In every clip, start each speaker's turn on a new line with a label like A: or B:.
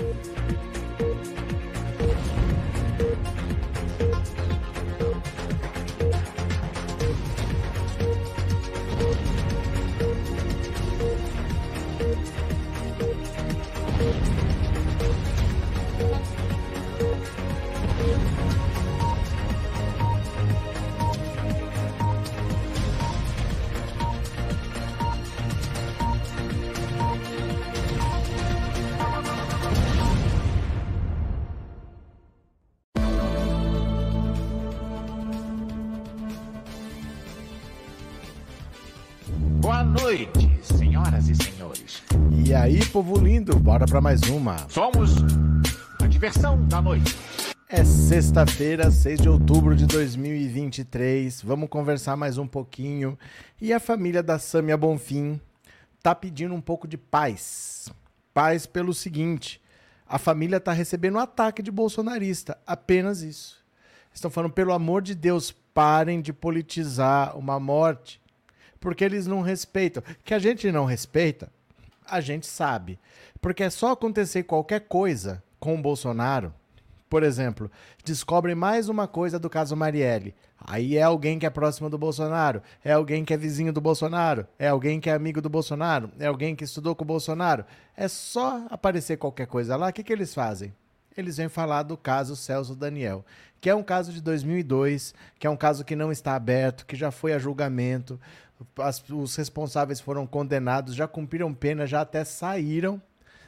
A: Bye. Povo lindo, bora para mais uma.
B: Somos a diversão da noite.
A: É sexta-feira, 6 de outubro de 2023. Vamos conversar mais um pouquinho. E a família da Samia Bonfim tá pedindo um pouco de paz. Paz pelo seguinte: a família tá recebendo um ataque de bolsonarista, apenas isso. Estão falando, pelo amor de Deus, parem de politizar uma morte, porque eles não respeitam. Que a gente não respeita, a gente sabe. Porque é só acontecer qualquer coisa com o Bolsonaro. Por exemplo, descobre mais uma coisa do caso Marielle. Aí é alguém que é próximo do Bolsonaro, é alguém que é vizinho do Bolsonaro, é alguém que é amigo do Bolsonaro, é alguém que estudou com o Bolsonaro. É só aparecer qualquer coisa lá, o que, que eles fazem? Eles vêm falar do caso Celso Daniel, que é um caso de 2002, que é um caso que não está aberto, que já foi a julgamento as, os responsáveis foram condenados, já cumpriram pena, já até saíram,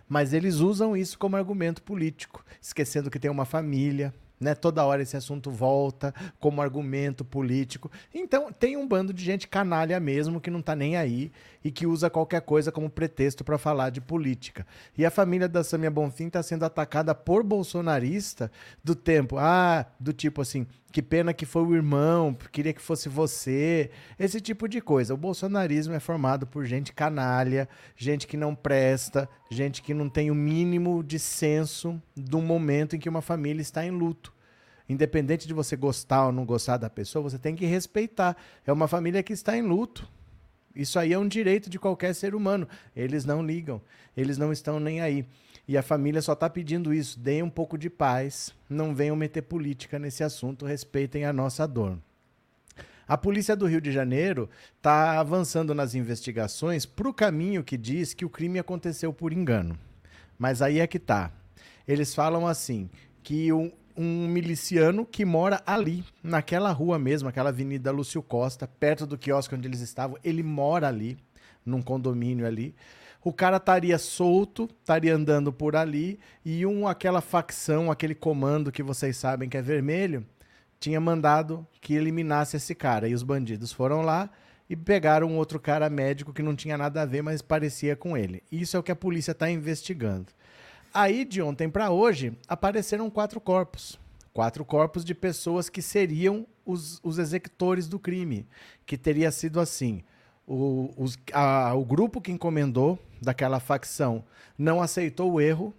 A: mas eles usam isso como argumento político, esquecendo que tem uma família, né? Toda hora esse assunto volta como argumento político. Então, tem um bando de gente canalha mesmo que não está nem aí e que usa qualquer coisa como pretexto para falar de política. E a família da Samia Bonfim está sendo atacada por bolsonarista do tempo, ah, do tipo assim, que pena que foi o irmão, queria que fosse você, esse tipo de coisa. O bolsonarismo é formado por gente canalha, gente que não presta, gente que não tem o mínimo de senso do momento em que uma família está em luto. Independente de você gostar ou não gostar da pessoa, você tem que respeitar. É uma família que está em luto. Isso aí é um direito de qualquer ser humano. Eles não ligam, eles não estão nem aí. E a família só está pedindo isso. Deem um pouco de paz, não venham meter política nesse assunto, respeitem a nossa dor. A polícia do Rio de Janeiro está avançando nas investigações para o caminho que diz que o crime aconteceu por engano. Mas aí é que tá. Eles falam assim que um, um miliciano que mora ali, naquela rua mesmo, aquela avenida Lúcio Costa, perto do quiosque onde eles estavam, ele mora ali, num condomínio ali. O cara estaria solto, estaria andando por ali, e um aquela facção, aquele comando que vocês sabem que é vermelho, tinha mandado que eliminasse esse cara. E os bandidos foram lá e pegaram um outro cara médico que não tinha nada a ver, mas parecia com ele. Isso é o que a polícia está investigando. Aí, de ontem para hoje, apareceram quatro corpos. Quatro corpos de pessoas que seriam os, os executores do crime. Que teria sido assim: o, os, a, o grupo que encomendou daquela facção não aceitou o erro,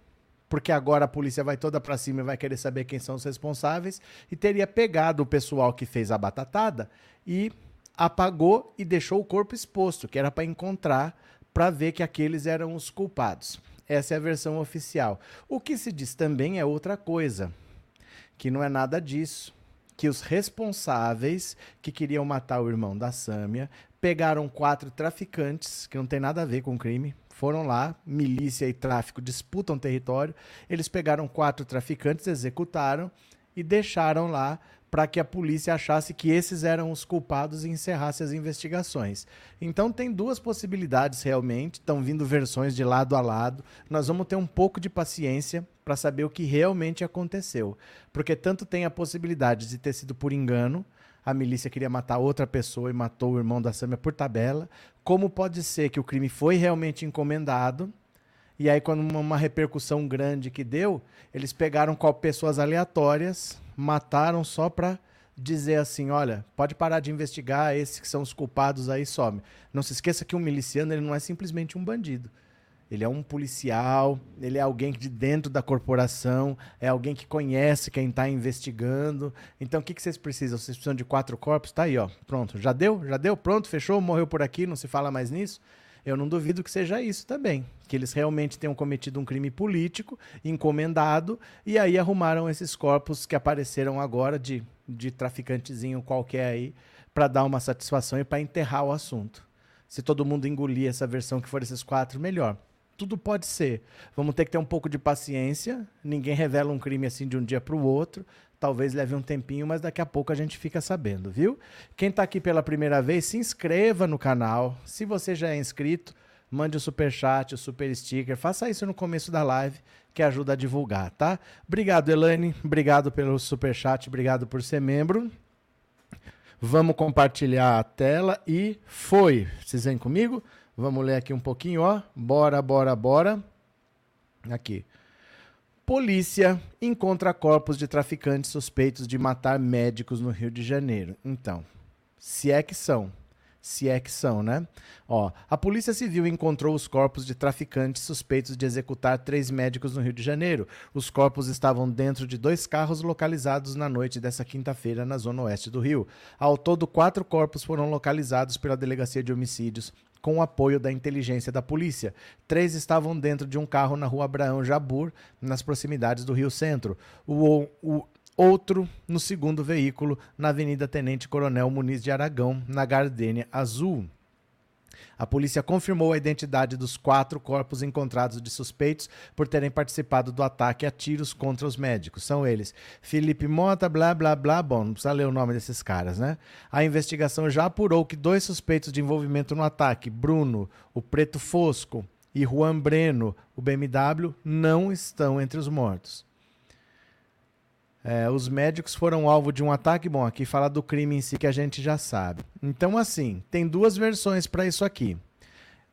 A: porque agora a polícia vai toda para cima e vai querer saber quem são os responsáveis, e teria pegado o pessoal que fez a batatada e apagou e deixou o corpo exposto, que era para encontrar, para ver que aqueles eram os culpados. Essa é a versão oficial. O que se diz também é outra coisa, que não é nada disso. Que os responsáveis que queriam matar o irmão da Sâmia pegaram quatro traficantes, que não tem nada a ver com crime, foram lá, milícia e tráfico disputam território. Eles pegaram quatro traficantes, executaram e deixaram lá para que a polícia achasse que esses eram os culpados e encerrasse as investigações. Então tem duas possibilidades realmente, estão vindo versões de lado a lado. Nós vamos ter um pouco de paciência para saber o que realmente aconteceu, porque tanto tem a possibilidade de ter sido por engano, a milícia queria matar outra pessoa e matou o irmão da Sâmia por tabela, como pode ser que o crime foi realmente encomendado e aí, quando uma, repercussão grande que deu, eles pegaram pessoas aleatórias, mataram só para dizer assim, olha, pode parar de investigar, esses que são os culpados aí some. Não se esqueça que um miliciano ele não é simplesmente um bandido. Ele é um policial, ele é alguém de dentro da corporação, é alguém que conhece quem está investigando. Então, o que, que vocês precisam? Vocês precisam de quatro corpos? Tá aí, ó. Pronto. Já deu? Já deu? Pronto? Fechou? Morreu por aqui? Não se fala mais nisso? Eu não duvido que seja isso também. Que eles realmente tenham cometido um crime político, encomendado, e aí arrumaram esses corpos que apareceram agora de, de traficantezinho qualquer aí, para dar uma satisfação e para enterrar o assunto. Se todo mundo engolir essa versão que for esses quatro, melhor. Tudo pode ser. Vamos ter que ter um pouco de paciência. Ninguém revela um crime assim de um dia para o outro. Talvez leve um tempinho, mas daqui a pouco a gente fica sabendo, viu? Quem está aqui pela primeira vez, se inscreva no canal. Se você já é inscrito, mande o super chat, o super sticker. Faça isso no começo da live, que ajuda a divulgar, tá? Obrigado, Elaine. Obrigado pelo super chat. Obrigado por ser membro. Vamos compartilhar a tela e foi. Vocês vêm comigo? Vamos ler aqui um pouquinho, ó. Bora, bora, bora. Aqui. Polícia encontra corpos de traficantes suspeitos de matar médicos no Rio de Janeiro. Então, se é que são. Se é que são, né? Ó, a Polícia Civil encontrou os corpos de traficantes suspeitos de executar três médicos no Rio de Janeiro. Os corpos estavam dentro de dois carros localizados na noite dessa quinta-feira na zona oeste do Rio. Ao todo, quatro corpos foram localizados pela Delegacia de Homicídios com o apoio da inteligência da polícia. Três estavam dentro de um carro na rua Abraão Jabur, nas proximidades do Rio Centro. O, o outro no segundo veículo, na Avenida Tenente Coronel Muniz de Aragão, na Gardênia Azul. A polícia confirmou a identidade dos quatro corpos encontrados de suspeitos por terem participado do ataque a tiros contra os médicos. São eles Felipe Mota, blá blá blá. Bom, não precisa ler o nome desses caras, né? A investigação já apurou que dois suspeitos de envolvimento no ataque, Bruno, o Preto Fosco, e Juan Breno, o BMW, não estão entre os mortos. É, os médicos foram alvo de um ataque. Bom, aqui fala do crime em si que a gente já sabe. Então, assim, tem duas versões para isso aqui.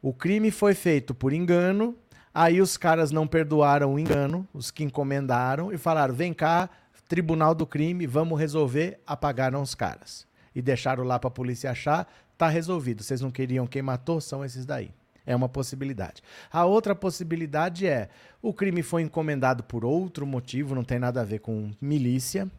A: O crime foi feito por engano, aí os caras não perdoaram o engano, os que encomendaram, e falaram: vem cá, tribunal do crime, vamos resolver. Apagaram os caras. E deixaram lá para a polícia achar, tá resolvido. Vocês não queriam quem matou? São esses daí. É uma possibilidade. A outra possibilidade é o crime foi encomendado por outro motivo, não tem nada a ver com milícia,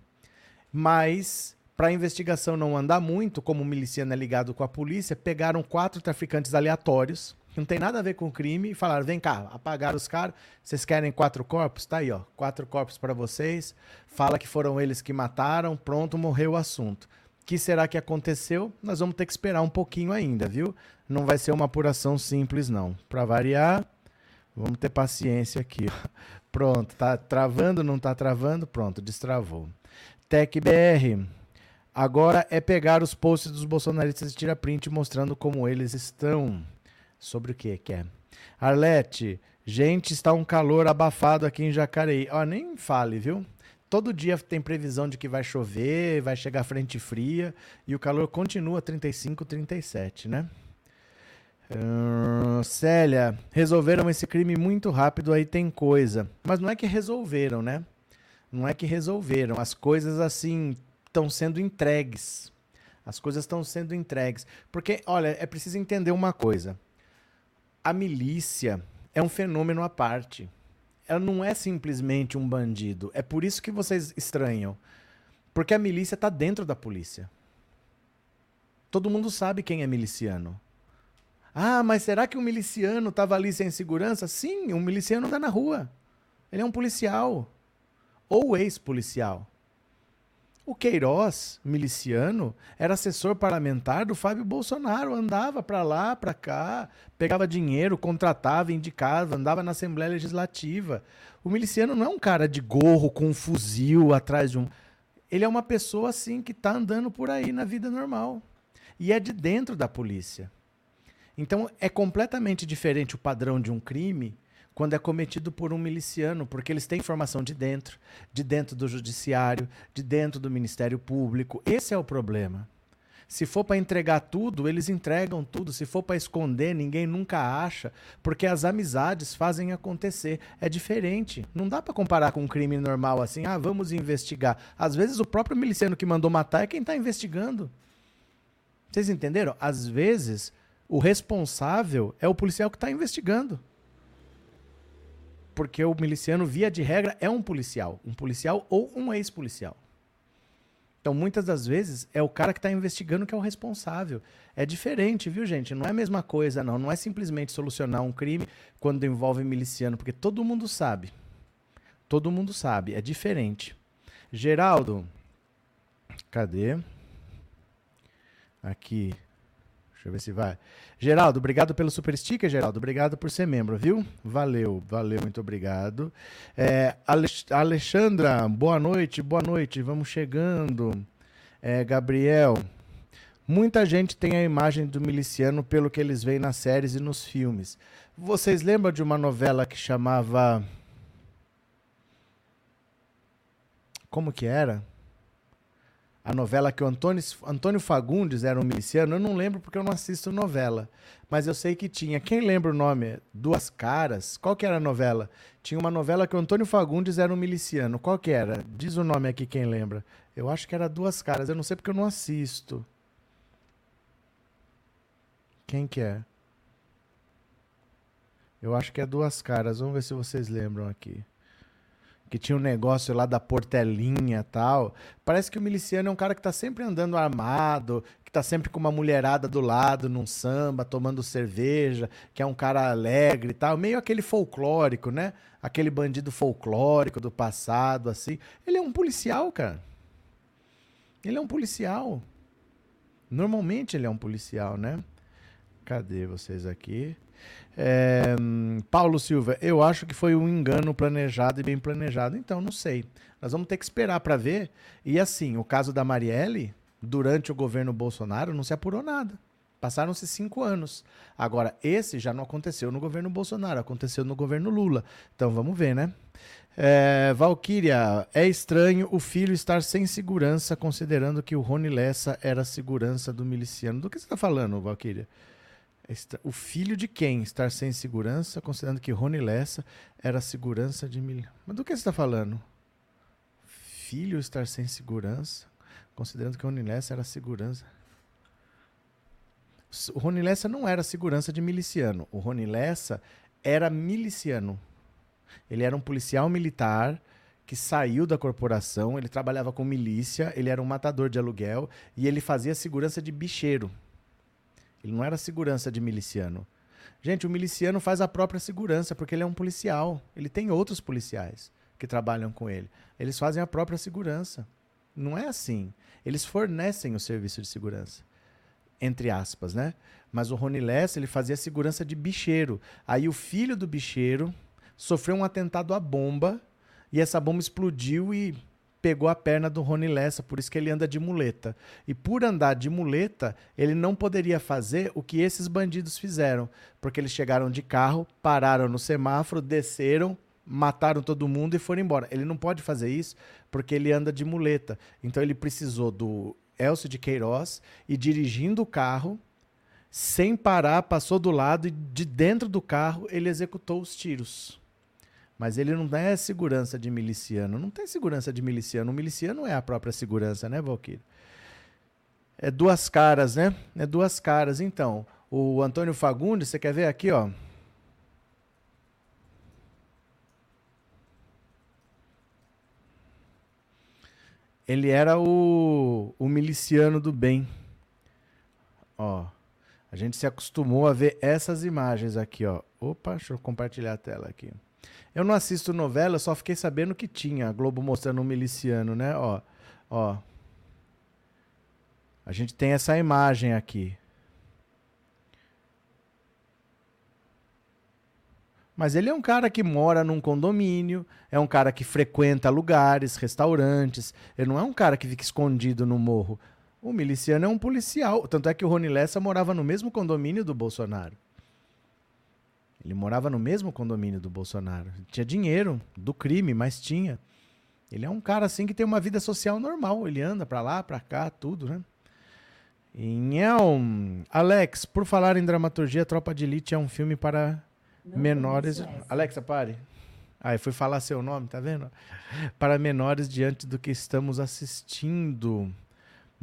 A: mas para a investigação não andar muito, como o miliciano é ligado com a polícia, pegaram quatro traficantes aleatórios, que não tem nada a ver com o crime, e falaram: vem cá, apagaram os caras, vocês querem quatro corpos? Tá aí, ó, quatro corpos para vocês. Fala que foram eles que mataram, pronto, morreu o assunto. Que será que aconteceu? Nós vamos ter que esperar um pouquinho ainda, viu? Não vai ser uma apuração simples, não. Para variar, vamos ter paciência aqui. Pronto, tá travando, não tá travando? Pronto, destravou. TecBR. Agora é pegar os posts dos bolsonaristas e tirar print mostrando como eles estão. Sobre o que que é? Arlete, gente, está um calor abafado aqui em Jacareí. Ó, nem fale, viu? Todo dia tem previsão de que vai chover, vai chegar frente fria e o calor continua 35, 37, né? Uh, Célia, resolveram esse crime muito rápido, aí tem coisa. Mas não é que resolveram, né? Não é que resolveram. As coisas assim estão sendo entregues. As coisas estão sendo entregues. Porque, olha, é preciso entender uma coisa. A milícia é um fenômeno à parte ela não é simplesmente um bandido. É por isso que vocês estranham. Porque a milícia está dentro da polícia. Todo mundo sabe quem é miliciano. Ah, mas será que o um miliciano estava ali sem segurança? Sim, um miliciano está na rua. Ele é um policial. Ou ex-policial. O Queiroz, miliciano, era assessor parlamentar do Fábio Bolsonaro, andava para lá, para cá, pegava dinheiro, contratava, indicava, andava na Assembleia Legislativa. O miliciano não é um cara de gorro com um fuzil atrás de um. Ele é uma pessoa assim que está andando por aí na vida normal. E é de dentro da polícia. Então é completamente diferente o padrão de um crime quando é cometido por um miliciano, porque eles têm informação de dentro, de dentro do judiciário, de dentro do Ministério Público. Esse é o problema. Se for para entregar tudo, eles entregam tudo. Se for para esconder, ninguém nunca acha, porque as amizades fazem acontecer. É diferente. Não dá para comparar com um crime normal assim. Ah, vamos investigar. Às vezes o próprio miliciano que mandou matar é quem está investigando. Vocês entenderam? Às vezes o responsável é o policial que está investigando porque o miliciano, via de regra, é um policial. Um policial ou um ex-policial. Então, muitas das vezes, é o cara que está investigando que é o responsável. É diferente, viu, gente? Não é a mesma coisa, não. Não é simplesmente solucionar um crime quando envolve miliciano, porque todo mundo sabe. Todo mundo sabe. É diferente. Geraldo. Cadê? Aqui. Deixa eu ver se vai. Geraldo, obrigado pelo super sticker, Geraldo. Obrigado por ser membro, viu? Valeu, valeu, muito obrigado. É, Alexandra, boa noite, boa noite. Vamos chegando. É, Gabriel, muita gente tem a imagem do miliciano pelo que eles veem nas séries e nos filmes. Vocês lembram de uma novela que chamava. Como que era? A novela que o Antônio, Antônio Fagundes era um miliciano, eu não lembro porque eu não assisto novela. Mas eu sei que tinha. Quem lembra o nome? Duas Caras? Qual que era a novela? Tinha uma novela que o Antônio Fagundes era um miliciano. Qual que era? Diz o nome aqui quem lembra. Eu acho que era Duas Caras. Eu não sei porque eu não assisto. Quem que é? Eu acho que é Duas Caras. Vamos ver se vocês lembram aqui que tinha um negócio lá da portelinha tal. Parece que o miliciano é um cara que tá sempre andando armado, que tá sempre com uma mulherada do lado num samba, tomando cerveja, que é um cara alegre e tal, meio aquele folclórico, né? Aquele bandido folclórico do passado, assim. Ele é um policial, cara. Ele é um policial. Normalmente ele é um policial, né? Cadê vocês aqui? É, Paulo Silva, eu acho que foi um engano planejado e bem planejado. Então, não sei. Nós vamos ter que esperar para ver. E assim, o caso da Marielle, durante o governo Bolsonaro, não se apurou nada. Passaram-se cinco anos. Agora, esse já não aconteceu no governo Bolsonaro, aconteceu no governo Lula. Então, vamos ver, né? É, Valkyria, é estranho o filho estar sem segurança, considerando que o Rony Lessa era segurança do miliciano. Do que você está falando, Valkyria? O filho de quem estar sem segurança, considerando que Rony Lessa era a segurança de mil. Mas do que você está falando? Filho estar sem segurança, considerando que Rony Lessa era a segurança. O Rony Lessa não era segurança de miliciano. O Rony Lessa era miliciano. Ele era um policial militar que saiu da corporação, ele trabalhava com milícia, ele era um matador de aluguel e ele fazia segurança de bicheiro. Ele não era segurança de miliciano. Gente, o miliciano faz a própria segurança, porque ele é um policial. Ele tem outros policiais que trabalham com ele. Eles fazem a própria segurança. Não é assim. Eles fornecem o serviço de segurança. Entre aspas, né? Mas o Rony Less, ele fazia segurança de bicheiro. Aí o filho do bicheiro sofreu um atentado à bomba e essa bomba explodiu e pegou a perna do Rony Lessa, por isso que ele anda de muleta. E por andar de muleta, ele não poderia fazer o que esses bandidos fizeram, porque eles chegaram de carro, pararam no semáforo, desceram, mataram todo mundo e foram embora. Ele não pode fazer isso porque ele anda de muleta. Então ele precisou do Elcio de Queiroz e dirigindo o carro, sem parar, passou do lado e de dentro do carro ele executou os tiros. Mas ele não é segurança de miliciano. Não tem segurança de miliciano. O miliciano é a própria segurança, né, Valkyrie? É duas caras, né? É duas caras. Então, o Antônio Fagundes, você quer ver aqui, ó? Ele era o, o miliciano do bem. Ó, a gente se acostumou a ver essas imagens aqui, ó. Opa, deixa eu compartilhar a tela aqui. Eu não assisto novela, só fiquei sabendo que tinha a Globo mostrando um miliciano, né? Ó, ó. A gente tem essa imagem aqui. Mas ele é um cara que mora num condomínio, é um cara que frequenta lugares, restaurantes. Ele não é um cara que fica escondido no morro. O miliciano é um policial. Tanto é que o Rony Lessa morava no mesmo condomínio do Bolsonaro. Ele morava no mesmo condomínio do Bolsonaro. Tinha dinheiro do crime, mas tinha. Ele é um cara assim que tem uma vida social normal. Ele anda para lá, para cá, tudo, né? Então, Alex, por falar em dramaturgia, Tropa de Elite é um filme para não menores. Alexa, pare. Aí ah, fui falar seu nome, tá vendo? Para menores diante do que estamos assistindo.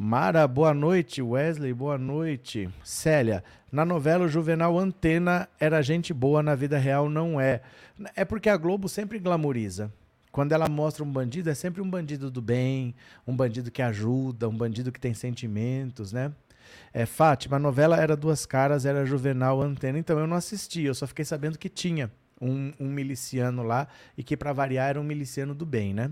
A: Mara, boa noite. Wesley, boa noite. Célia, na novela o Juvenal Antena era gente boa, na vida real não é. É porque a Globo sempre glamoriza. Quando ela mostra um bandido, é sempre um bandido do bem, um bandido que ajuda, um bandido que tem sentimentos, né? É, Fátima, a novela era Duas Caras, era Juvenal Antena, então eu não assisti, eu só fiquei sabendo que tinha um, um miliciano lá e que, para variar, era um miliciano do bem, né?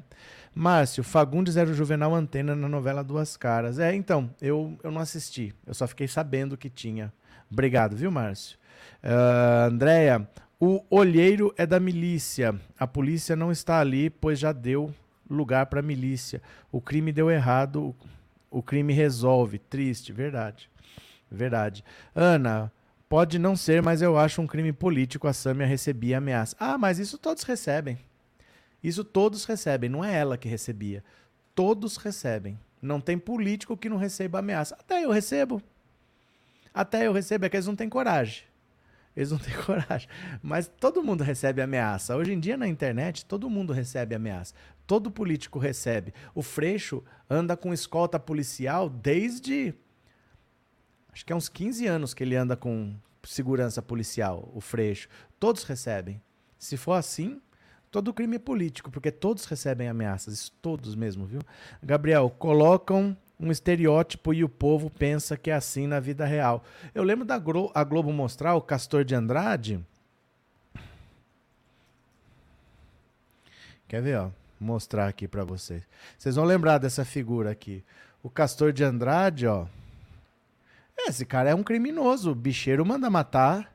A: Márcio, Fagundes era o Juvenal Antena na novela Duas Caras. É, então, eu, eu não assisti, eu só fiquei sabendo que tinha. Obrigado, viu, Márcio? Uh, Andréia, o olheiro é da milícia. A polícia não está ali, pois já deu lugar para a milícia. O crime deu errado, o crime resolve. Triste, verdade. Verdade. Ana, pode não ser, mas eu acho um crime político a Sâmia receber ameaça. Ah, mas isso todos recebem. Isso todos recebem, não é ela que recebia. Todos recebem. Não tem político que não receba ameaça. Até eu recebo. Até eu recebo, é que eles não têm coragem. Eles não têm coragem. Mas todo mundo recebe ameaça. Hoje em dia na internet, todo mundo recebe ameaça. Todo político recebe. O Freixo anda com escolta policial desde. Acho que é uns 15 anos que ele anda com segurança policial, o Freixo. Todos recebem. Se for assim, todo crime é político, porque todos recebem ameaças. Isso todos mesmo, viu? Gabriel, colocam um estereótipo e o povo pensa que é assim na vida real. Eu lembro da Glo a Globo mostrar o Castor de Andrade. Quer ver, ó? Mostrar aqui para vocês. Vocês vão lembrar dessa figura aqui. O Castor de Andrade, ó. Esse cara é um criminoso. O bicheiro manda matar.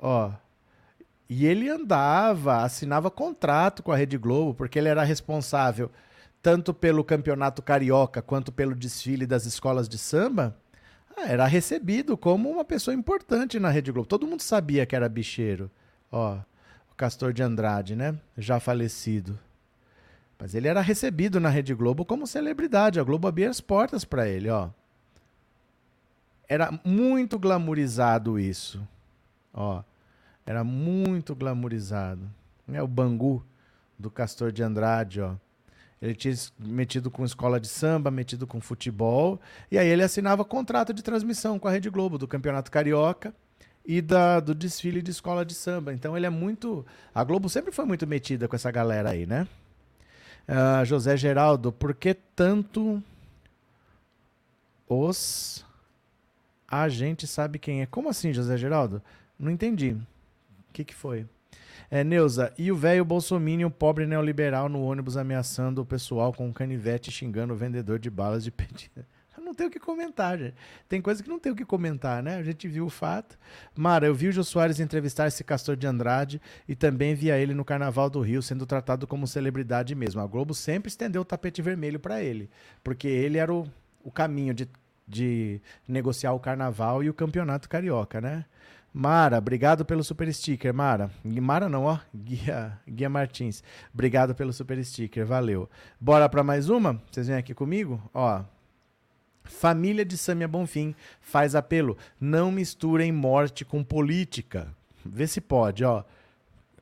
A: Ó. E ele andava, assinava contrato com a Rede Globo, porque ele era responsável tanto pelo campeonato carioca quanto pelo desfile das escolas de samba, ah, era recebido como uma pessoa importante na Rede Globo. Todo mundo sabia que era bicheiro. Ó, o Castor de Andrade, né? Já falecido. Mas ele era recebido na Rede Globo como celebridade. A Globo abria as portas para ele, ó. Era muito glamourizado isso. Ó, era muito glamourizado. É o Bangu do Castor de Andrade, ó. Ele tinha metido com escola de samba, metido com futebol. E aí ele assinava contrato de transmissão com a Rede Globo do Campeonato Carioca e da, do desfile de escola de samba. Então ele é muito. A Globo sempre foi muito metida com essa galera aí, né? Uh, José Geraldo, por que tanto os. A gente sabe quem é. Como assim, José Geraldo? Não entendi. O que, que foi? É, Neuza, e o velho Bolsominion, pobre neoliberal, no ônibus ameaçando o pessoal com um canivete xingando o vendedor de balas de pedida. Não tem o que comentar, gente. Tem coisa que não tem o que comentar, né? A gente viu o fato. Mara, eu vi o Jô Soares entrevistar esse castor de Andrade e também via ele no Carnaval do Rio sendo tratado como celebridade mesmo. A Globo sempre estendeu o tapete vermelho para ele, porque ele era o, o caminho de, de negociar o Carnaval e o Campeonato Carioca, né? Mara, obrigado pelo super sticker, Mara. Mara não, ó, Guia, Guia Martins. Obrigado pelo super sticker, valeu. Bora para mais uma? Vocês vêm aqui comigo? Ó. Família de Samia Bonfim faz apelo: não misturem morte com política. Vê se pode, ó.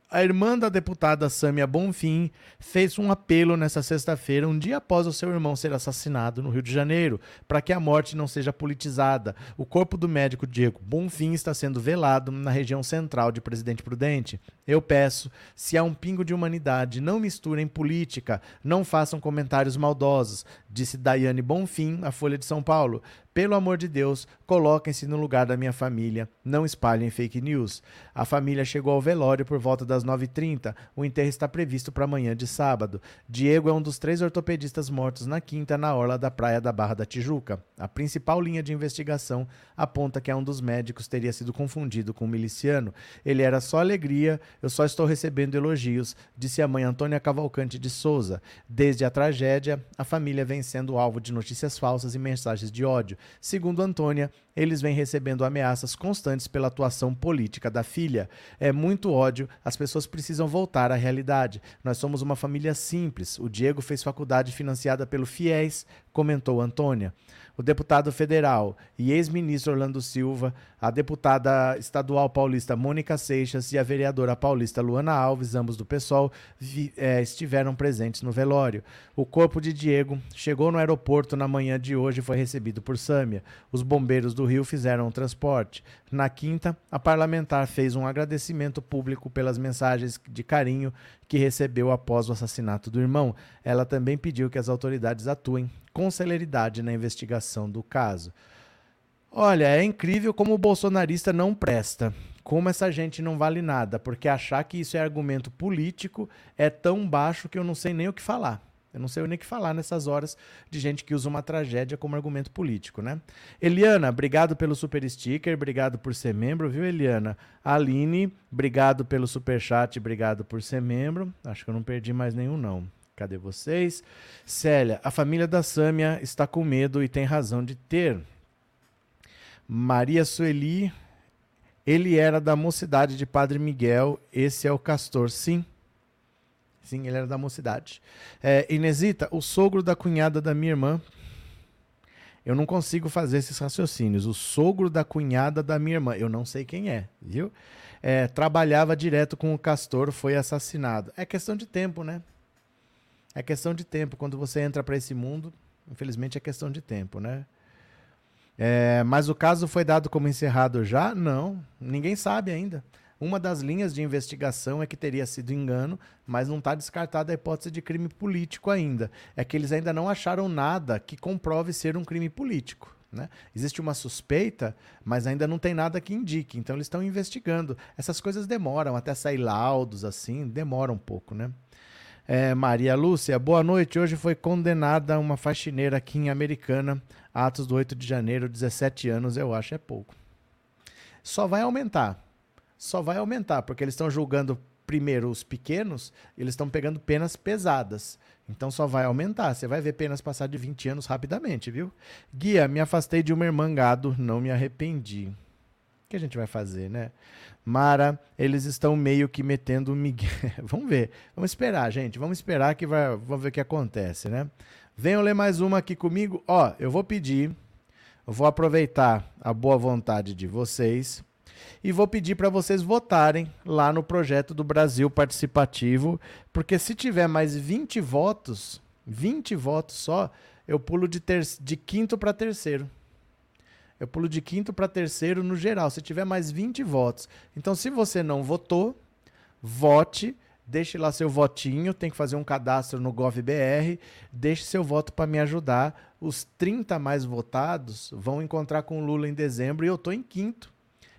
A: A irmã da deputada Sâmia Bonfim fez um apelo nesta sexta-feira, um dia após o seu irmão ser assassinado no Rio de Janeiro, para que a morte não seja politizada. O corpo do médico Diego Bonfim está sendo velado na região central de Presidente Prudente. Eu peço, se há um pingo de humanidade, não misturem política, não façam comentários maldosos, disse Daiane Bonfim, à Folha de São Paulo. Pelo amor de Deus, coloquem-se no lugar da minha família, não espalhem fake news. A família chegou ao velório por volta das 9h30. O enterro está previsto para amanhã de sábado. Diego é um dos três ortopedistas mortos na quinta, na orla da praia da Barra da Tijuca. A principal linha de investigação aponta que é um dos médicos teria sido confundido com um miliciano. Ele era só alegria, eu só estou recebendo elogios, disse a mãe Antônia Cavalcante de Souza. Desde a tragédia, a família vem sendo alvo de notícias falsas e mensagens de ódio. Segundo Antônia, eles vêm recebendo ameaças constantes pela atuação política da filha. É muito ódio, as pessoas precisam voltar à realidade. Nós somos uma família simples. O Diego fez faculdade financiada pelo FIES, comentou Antônia o deputado federal e ex-ministro Orlando Silva, a deputada estadual paulista Mônica Seixas e a vereadora paulista Luana Alves, ambos do PSOL, vi, é, estiveram presentes no velório. O corpo de Diego chegou no aeroporto na manhã de hoje e foi recebido por Sâmia. Os bombeiros do Rio fizeram o transporte. Na quinta, a parlamentar fez um agradecimento público pelas mensagens de carinho que recebeu após o assassinato do irmão. Ela também pediu que as autoridades atuem com celeridade na investigação do caso. Olha, é incrível como o bolsonarista não presta. Como essa gente não vale nada, porque achar que isso é argumento político é tão baixo que eu não sei nem o que falar. Eu não sei nem o que falar nessas horas de gente que usa uma tragédia como argumento político, né? Eliana, obrigado pelo super sticker, obrigado por ser membro, viu, Eliana? Aline, obrigado pelo super chat, obrigado por ser membro. Acho que eu não perdi mais nenhum, não. Cadê vocês? Célia, a família da Sâmia está com medo e tem razão de ter. Maria Sueli, ele era da mocidade de Padre Miguel, esse é o Castor, sim. Sim, ele era da mocidade. É, Inesita, o sogro da cunhada da minha irmã. Eu não consigo fazer esses raciocínios. O sogro da cunhada da minha irmã. Eu não sei quem é, viu? É, trabalhava direto com o castor, foi assassinado. É questão de tempo, né? É questão de tempo. Quando você entra para esse mundo, infelizmente é questão de tempo, né? É, mas o caso foi dado como encerrado já? Não, ninguém sabe ainda. Uma das linhas de investigação é que teria sido engano, mas não está descartada a hipótese de crime político ainda. É que eles ainda não acharam nada que comprove ser um crime político. Né? Existe uma suspeita, mas ainda não tem nada que indique. Então eles estão investigando. Essas coisas demoram, até sair laudos assim, demora um pouco, né? É, Maria Lúcia, boa noite. Hoje foi condenada uma faxineira aqui em Americana, atos do 8 de janeiro, 17 anos, eu acho é pouco. Só vai aumentar só vai aumentar, porque eles estão julgando primeiro os pequenos, eles estão pegando penas pesadas. Então só vai aumentar. Você vai ver penas passar de 20 anos rapidamente, viu? Guia, me afastei de um irmã gado, não me arrependi. O que a gente vai fazer, né? Mara, eles estão meio que metendo Miguel. vamos ver. Vamos esperar, gente. Vamos esperar que vai. Vamos ver o que acontece, né? Venham ler mais uma aqui comigo. Ó, eu vou pedir. Eu vou aproveitar a boa vontade de vocês e vou pedir para vocês votarem lá no projeto do Brasil Participativo, porque se tiver mais 20 votos, 20 votos só, eu pulo de, ter de quinto para terceiro. Eu pulo de quinto para terceiro no geral, se tiver mais 20 votos. Então, se você não votou, vote, deixe lá seu votinho, tem que fazer um cadastro no GovBR, deixe seu voto para me ajudar. Os 30 mais votados vão encontrar com o Lula em dezembro e eu estou em quinto.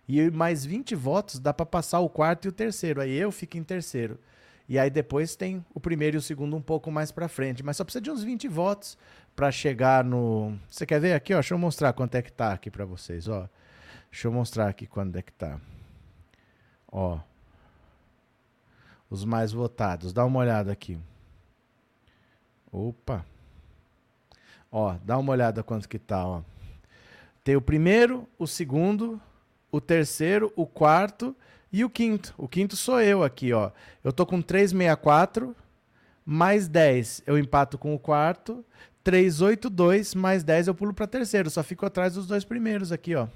A: E mais 20 votos dá para passar o quarto e o terceiro. Aí eu fico em terceiro. E aí depois tem o primeiro e o segundo um pouco mais para frente. Mas só precisa de uns 20 votos para chegar no. Você quer ver aqui? Ó, deixa eu mostrar quanto é que tá aqui para vocês. Ó. Deixa eu mostrar aqui quanto é que tá. Ó. Os mais votados. Dá uma olhada aqui. Opa. Ó, dá uma olhada quanto que tá, ó. Tem o primeiro, o segundo, o terceiro, o quarto e o quinto. O quinto sou eu aqui, ó. Eu tô com 364 mais 10, eu empato com o quarto. 382 mais 10 eu pulo para terceiro, só fico atrás dos dois primeiros aqui, ó.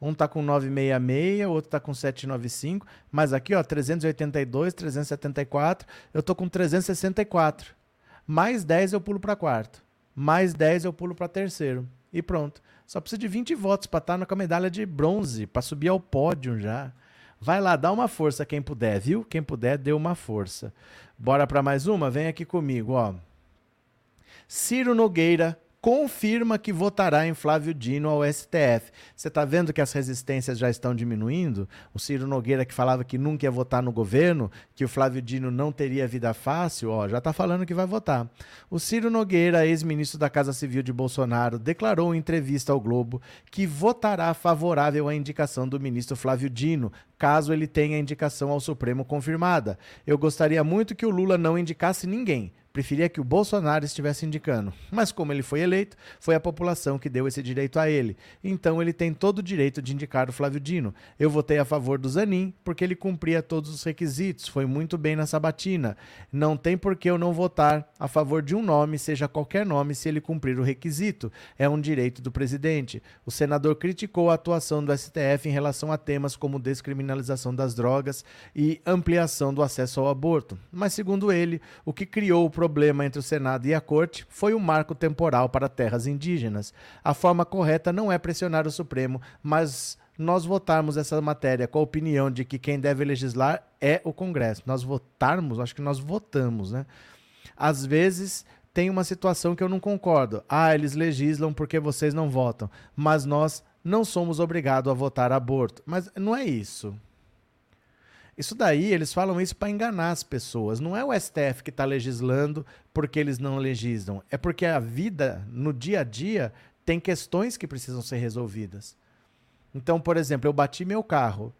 A: Um tá com 966, o outro tá com 795, mas aqui, ó, 382, 374, eu tô com 364. Mais 10 eu pulo para quarto. Mais 10 eu pulo para terceiro. E pronto. Só precisa de 20 votos para estar tá com a medalha de bronze, para subir ao pódio já. Vai lá, dá uma força quem puder, viu? Quem puder, dê uma força. Bora para mais uma? Vem aqui comigo, ó. Ciro Nogueira confirma que votará em Flávio Dino ao STF. Você está vendo que as resistências já estão diminuindo? O Ciro Nogueira, que falava que nunca ia votar no governo, que o Flávio Dino não teria vida fácil, ó, já está falando que vai votar. O Ciro Nogueira, ex-ministro da Casa Civil de Bolsonaro, declarou em entrevista ao Globo que votará favorável à indicação do ministro Flávio Dino, caso ele tenha a indicação ao Supremo confirmada. Eu gostaria muito que o Lula não indicasse ninguém preferia que o Bolsonaro estivesse indicando. Mas como ele foi eleito, foi a população que deu esse direito a ele. Então ele tem todo o direito de indicar o Flávio Dino. Eu votei a favor do Zanin porque ele cumpria todos os requisitos, foi muito bem na sabatina. Não tem por que eu não votar a favor de um nome, seja qualquer nome, se ele cumprir o requisito. É um direito do presidente. O senador criticou a atuação do STF em relação a temas como descriminalização das drogas e ampliação do acesso ao aborto. Mas segundo ele, o que criou o problema problema entre o Senado e a Corte foi o marco temporal para terras indígenas. A forma correta não é pressionar o Supremo, mas nós votarmos essa matéria com a opinião de que quem deve legislar é o Congresso. Nós votarmos, acho que nós votamos, né? Às vezes tem uma situação que eu não concordo. Ah, eles legislam porque vocês não votam, mas nós não somos obrigados a votar aborto. Mas não é isso. Isso daí, eles falam isso para enganar as pessoas. Não é o STF que está legislando porque eles não legislam. É porque a vida, no dia a dia, tem questões que precisam ser resolvidas. Então, por exemplo, eu bati meu carro.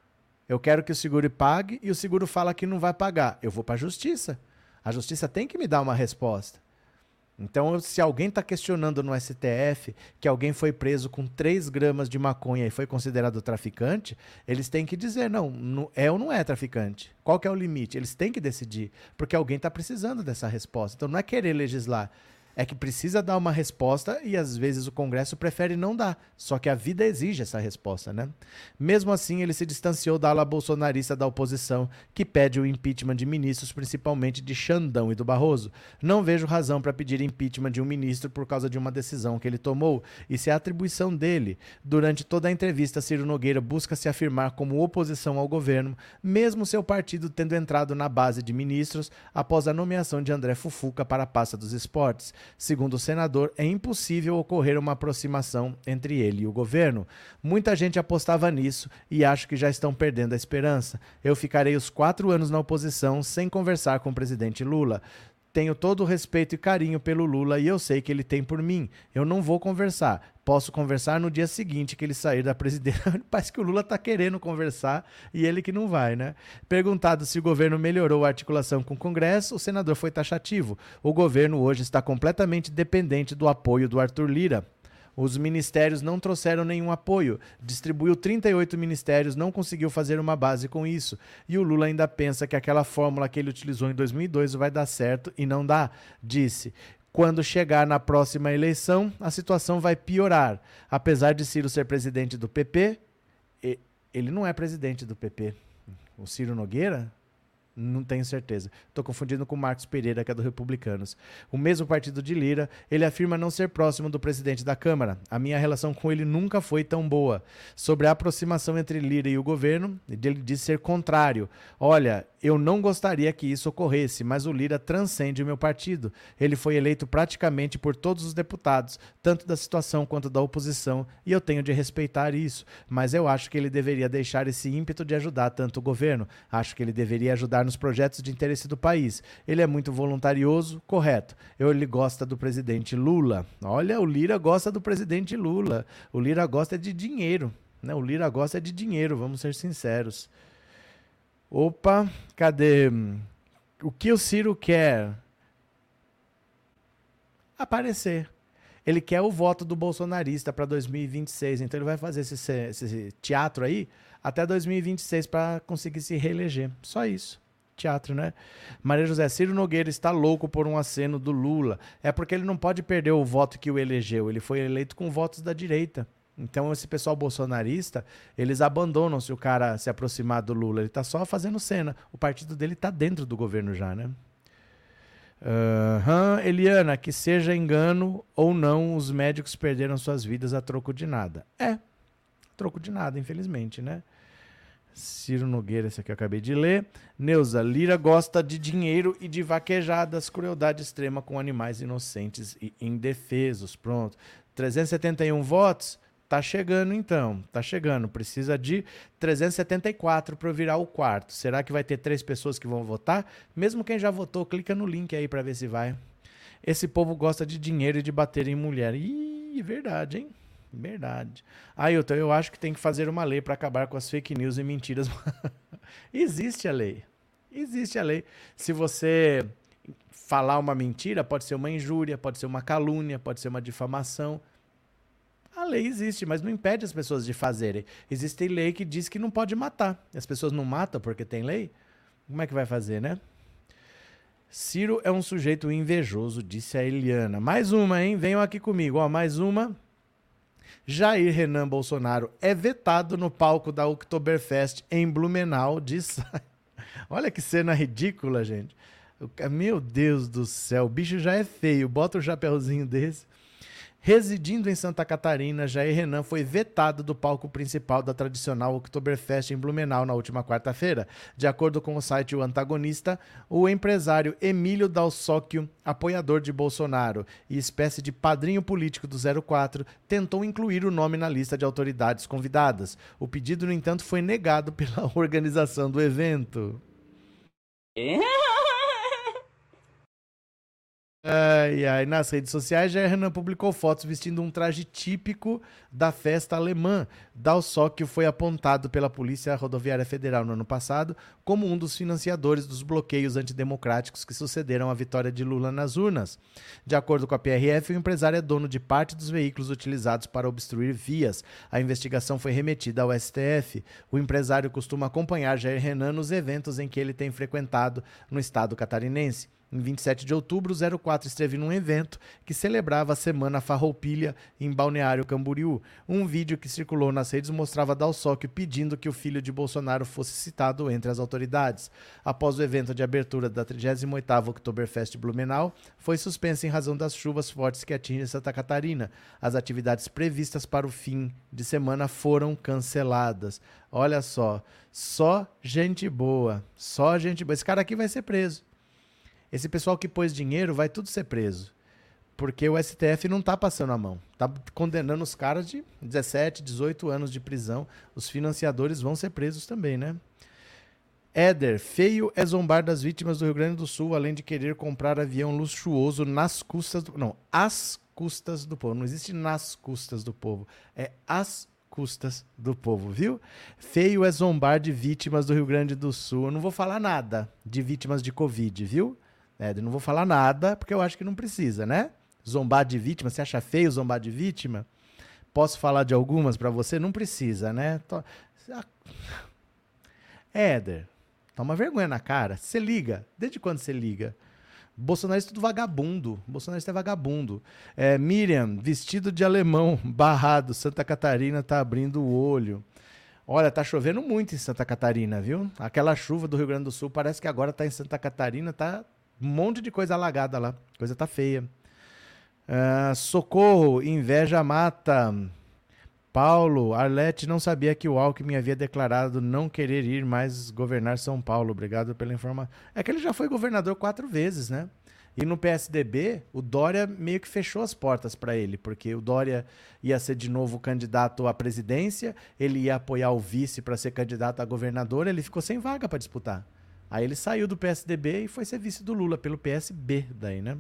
A: Eu quero que o seguro pague e o seguro fala que não vai pagar. Eu vou para a justiça. A justiça tem que me dar uma resposta. Então, se alguém está questionando no STF que alguém foi preso com 3 gramas de maconha e foi considerado traficante, eles têm que dizer, não, é ou não é traficante. Qual que é o limite? Eles têm que decidir, porque alguém está precisando dessa resposta. Então, não é querer legislar, é que precisa dar uma resposta e às vezes o Congresso prefere não dar. Só que a vida exige essa resposta, né? Mesmo assim, ele se distanciou da ala bolsonarista da oposição, que pede o impeachment de ministros, principalmente de Xandão e do Barroso. Não vejo razão para pedir impeachment de um ministro por causa de uma decisão que ele tomou. Isso é atribuição dele. Durante toda a entrevista, Ciro Nogueira busca se afirmar como oposição ao governo, mesmo seu partido tendo entrado na base de ministros após a nomeação de André Fufuca para a pasta dos esportes. Segundo o senador, é impossível ocorrer uma aproximação entre ele e o governo. Muita gente apostava nisso e acho que já estão perdendo a esperança. Eu ficarei os quatro anos na oposição sem conversar com o presidente Lula tenho todo o respeito e carinho pelo Lula e eu sei que ele tem por mim. Eu não vou conversar. Posso conversar no dia seguinte que ele sair da presidência. Parece que o Lula está querendo conversar e ele que não vai, né? Perguntado se o governo melhorou a articulação com o Congresso, o senador foi taxativo. O governo hoje está completamente dependente do apoio do Arthur Lira. Os ministérios não trouxeram nenhum apoio. Distribuiu 38 ministérios, não conseguiu fazer uma base com isso. E o Lula ainda pensa que aquela fórmula que ele utilizou em 2002 vai dar certo e não dá. Disse: quando chegar na próxima eleição, a situação vai piorar. Apesar de Ciro ser presidente do PP, ele não é presidente do PP. O Ciro Nogueira não tenho certeza. Estou confundindo com Marcos Pereira, que é do Republicanos. O mesmo partido de Lira, ele afirma não ser próximo do presidente da Câmara. A minha relação com ele nunca foi tão boa. Sobre a aproximação entre Lira e o governo, ele diz ser contrário. Olha, eu não gostaria que isso ocorresse, mas o Lira transcende o meu partido. Ele foi eleito praticamente por todos os deputados, tanto da situação quanto da oposição, e eu tenho de respeitar isso. Mas eu acho que ele deveria deixar esse ímpeto de ajudar tanto o governo. Acho que ele deveria ajudar nos projetos de interesse do país. Ele é muito voluntarioso, correto. Eu, ele gosta do presidente Lula. Olha, o Lira gosta do presidente Lula. O Lira gosta de dinheiro. Né? O Lira gosta de dinheiro, vamos ser sinceros. Opa, cadê? O que o Ciro quer? Aparecer. Ele quer o voto do bolsonarista para 2026. Então ele vai fazer esse, esse teatro aí até 2026 para conseguir se reeleger. Só isso teatro, né? Maria José Ciro Nogueira está louco por um aceno do Lula. É porque ele não pode perder o voto que o elegeu. Ele foi eleito com votos da direita. Então, esse pessoal bolsonarista, eles abandonam se o cara se aproximar do Lula. Ele está só fazendo cena. O partido dele está dentro do governo já, né? Uhum. Eliana, que seja engano ou não, os médicos perderam suas vidas a troco de nada. É, troco de nada, infelizmente, né? Ciro Nogueira, esse aqui eu acabei de ler. Neuza, Lira gosta de dinheiro e de vaquejadas, crueldade extrema com animais inocentes e indefesos. Pronto. 371 votos. Tá chegando então, tá chegando. Precisa de 374 para virar o quarto. Será que vai ter três pessoas que vão votar? Mesmo quem já votou, clica no link aí para ver se vai. Esse povo gosta de dinheiro e de bater em mulher. Ih, verdade, hein? Verdade. Ailton, eu acho que tem que fazer uma lei para acabar com as fake news e mentiras. Existe a lei. Existe a lei. Se você falar uma mentira, pode ser uma injúria, pode ser uma calúnia, pode ser uma difamação. A lei existe, mas não impede as pessoas de fazerem. Existe lei que diz que não pode matar. As pessoas não matam porque tem lei? Como é que vai fazer, né? Ciro é um sujeito invejoso, disse a Eliana. Mais uma, hein? Venham aqui comigo. Ó, mais uma. Jair Renan Bolsonaro é vetado no palco da Oktoberfest em Blumenau. Diz... Olha que cena ridícula, gente. Meu Deus do céu, o bicho já é feio. Bota um chapéuzinho desse. Residindo em Santa Catarina, Jair Renan foi vetado do palco principal da tradicional Oktoberfest em Blumenau na última quarta-feira. De acordo com o site O Antagonista, o empresário Emílio Dalsóquio, apoiador de Bolsonaro e espécie de padrinho político do 04, tentou incluir o nome na lista de autoridades convidadas. O pedido, no entanto, foi negado pela organização do evento. Ai, ai. Nas redes sociais, Jair Renan publicou fotos vestindo um traje típico da festa alemã. Dalsóquio foi apontado pela Polícia Rodoviária Federal no ano passado como um dos financiadores dos bloqueios antidemocráticos que sucederam à vitória de Lula nas urnas. De acordo com a PRF, o empresário é dono de parte dos veículos utilizados para obstruir vias. A investigação foi remetida ao STF. O empresário costuma acompanhar Jair Renan nos eventos em que ele tem frequentado no estado catarinense. Em 27 de outubro, o 04 esteve num evento que celebrava a Semana Farroupilha em Balneário Camboriú. Um vídeo que circulou nas redes mostrava Dalsóquio pedindo que o filho de Bolsonaro fosse citado entre as autoridades. Após o evento de abertura da 38ª Oktoberfest Blumenau, foi suspensa em razão das chuvas fortes que atingem Santa Catarina. As atividades previstas para o fim de semana foram canceladas. Olha só, só gente boa, só gente boa. Esse cara aqui vai ser preso. Esse pessoal que pôs dinheiro vai tudo ser preso. Porque o STF não está passando a mão. Está condenando os caras de 17, 18 anos de prisão. Os financiadores vão ser presos também, né? Éder, feio é zombar das vítimas do Rio Grande do Sul, além de querer comprar avião luxuoso nas custas do. Não, às custas do povo. Não existe nas custas do povo. É às custas do povo, viu? Feio é zombar de vítimas do Rio Grande do Sul. Eu não vou falar nada de vítimas de Covid, viu? É, não vou falar nada, porque eu acho que não precisa, né? Zombar de vítima, você acha feio zombar de vítima? Posso falar de algumas para você? Não precisa, né? Tô... Éder, toma vergonha na cara. Você liga. Desde quando você liga? Bolsonaro é tudo vagabundo. Bolsonaro é vagabundo. É, Miriam, vestido de alemão, barrado. Santa Catarina tá abrindo o olho. Olha, tá chovendo muito em Santa Catarina, viu? Aquela chuva do Rio Grande do Sul parece que agora tá em Santa Catarina, tá um monte de coisa alagada lá. Coisa tá feia. Uh, socorro, inveja mata. Paulo, Arlete não sabia que o Alckmin havia declarado não querer ir mais governar São Paulo. Obrigado pela informação. É que ele já foi governador quatro vezes, né? E no PSDB, o Dória meio que fechou as portas para ele, porque o Dória ia ser de novo candidato à presidência, ele ia apoiar o vice para ser candidato a governador, ele ficou sem vaga para disputar. Aí ele saiu do PSDB e foi ser vice do Lula pelo PSB daí, né?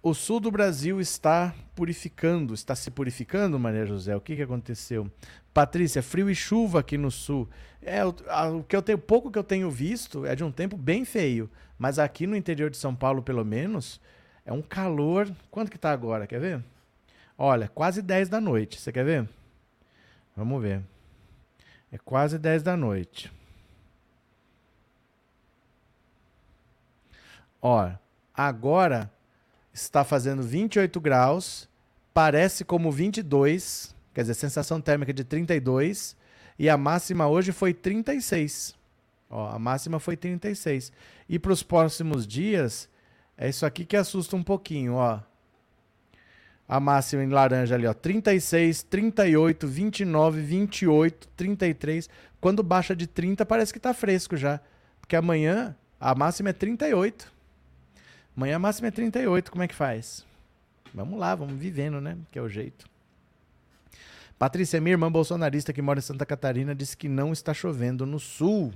A: O sul do Brasil está purificando, está se purificando, Maria José. O que, que aconteceu? Patrícia, frio e chuva aqui no sul. É, o, a, o que eu tenho, pouco que eu tenho visto é de um tempo bem feio. Mas aqui no interior de São Paulo, pelo menos, é um calor. Quanto que tá agora? Quer ver? Olha, quase 10 da noite. Você quer ver? Vamos ver. É quase 10 da noite. Ó, agora está fazendo 28 graus, parece como 22, quer dizer, sensação térmica de 32, e a máxima hoje foi 36. Ó, a máxima foi 36. E para os próximos dias, é isso aqui que assusta um pouquinho, ó. A máxima em laranja ali, ó, 36, 38, 29, 28, 33. Quando baixa de 30, parece que tá fresco já. Porque amanhã a máxima é 38. Amanhã a máxima é 38, como é que faz? Vamos lá, vamos vivendo, né? Que é o jeito. Patrícia, minha irmã bolsonarista que mora em Santa Catarina, disse que não está chovendo no sul.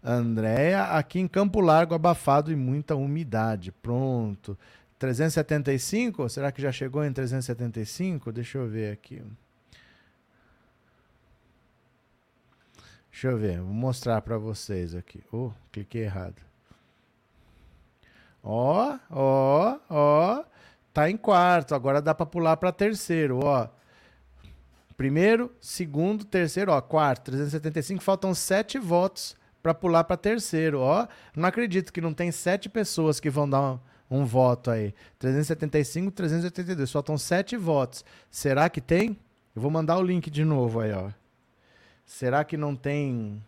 A: Andréia, aqui em Campo Largo, abafado e muita umidade. Pronto. 375? Será que já chegou em 375? Deixa eu ver aqui. Deixa eu ver, vou mostrar para vocês aqui. Oh, cliquei errado. Ó, ó, ó. Tá em quarto. Agora dá para pular para terceiro, ó. Primeiro, segundo, terceiro, ó, quarto, 375. Faltam sete votos para pular para terceiro, ó. Não acredito que não tem sete pessoas que vão dar um, um voto aí. 375, 382. Faltam sete votos. Será que tem? Eu vou mandar o link de novo aí, ó. Será que não tem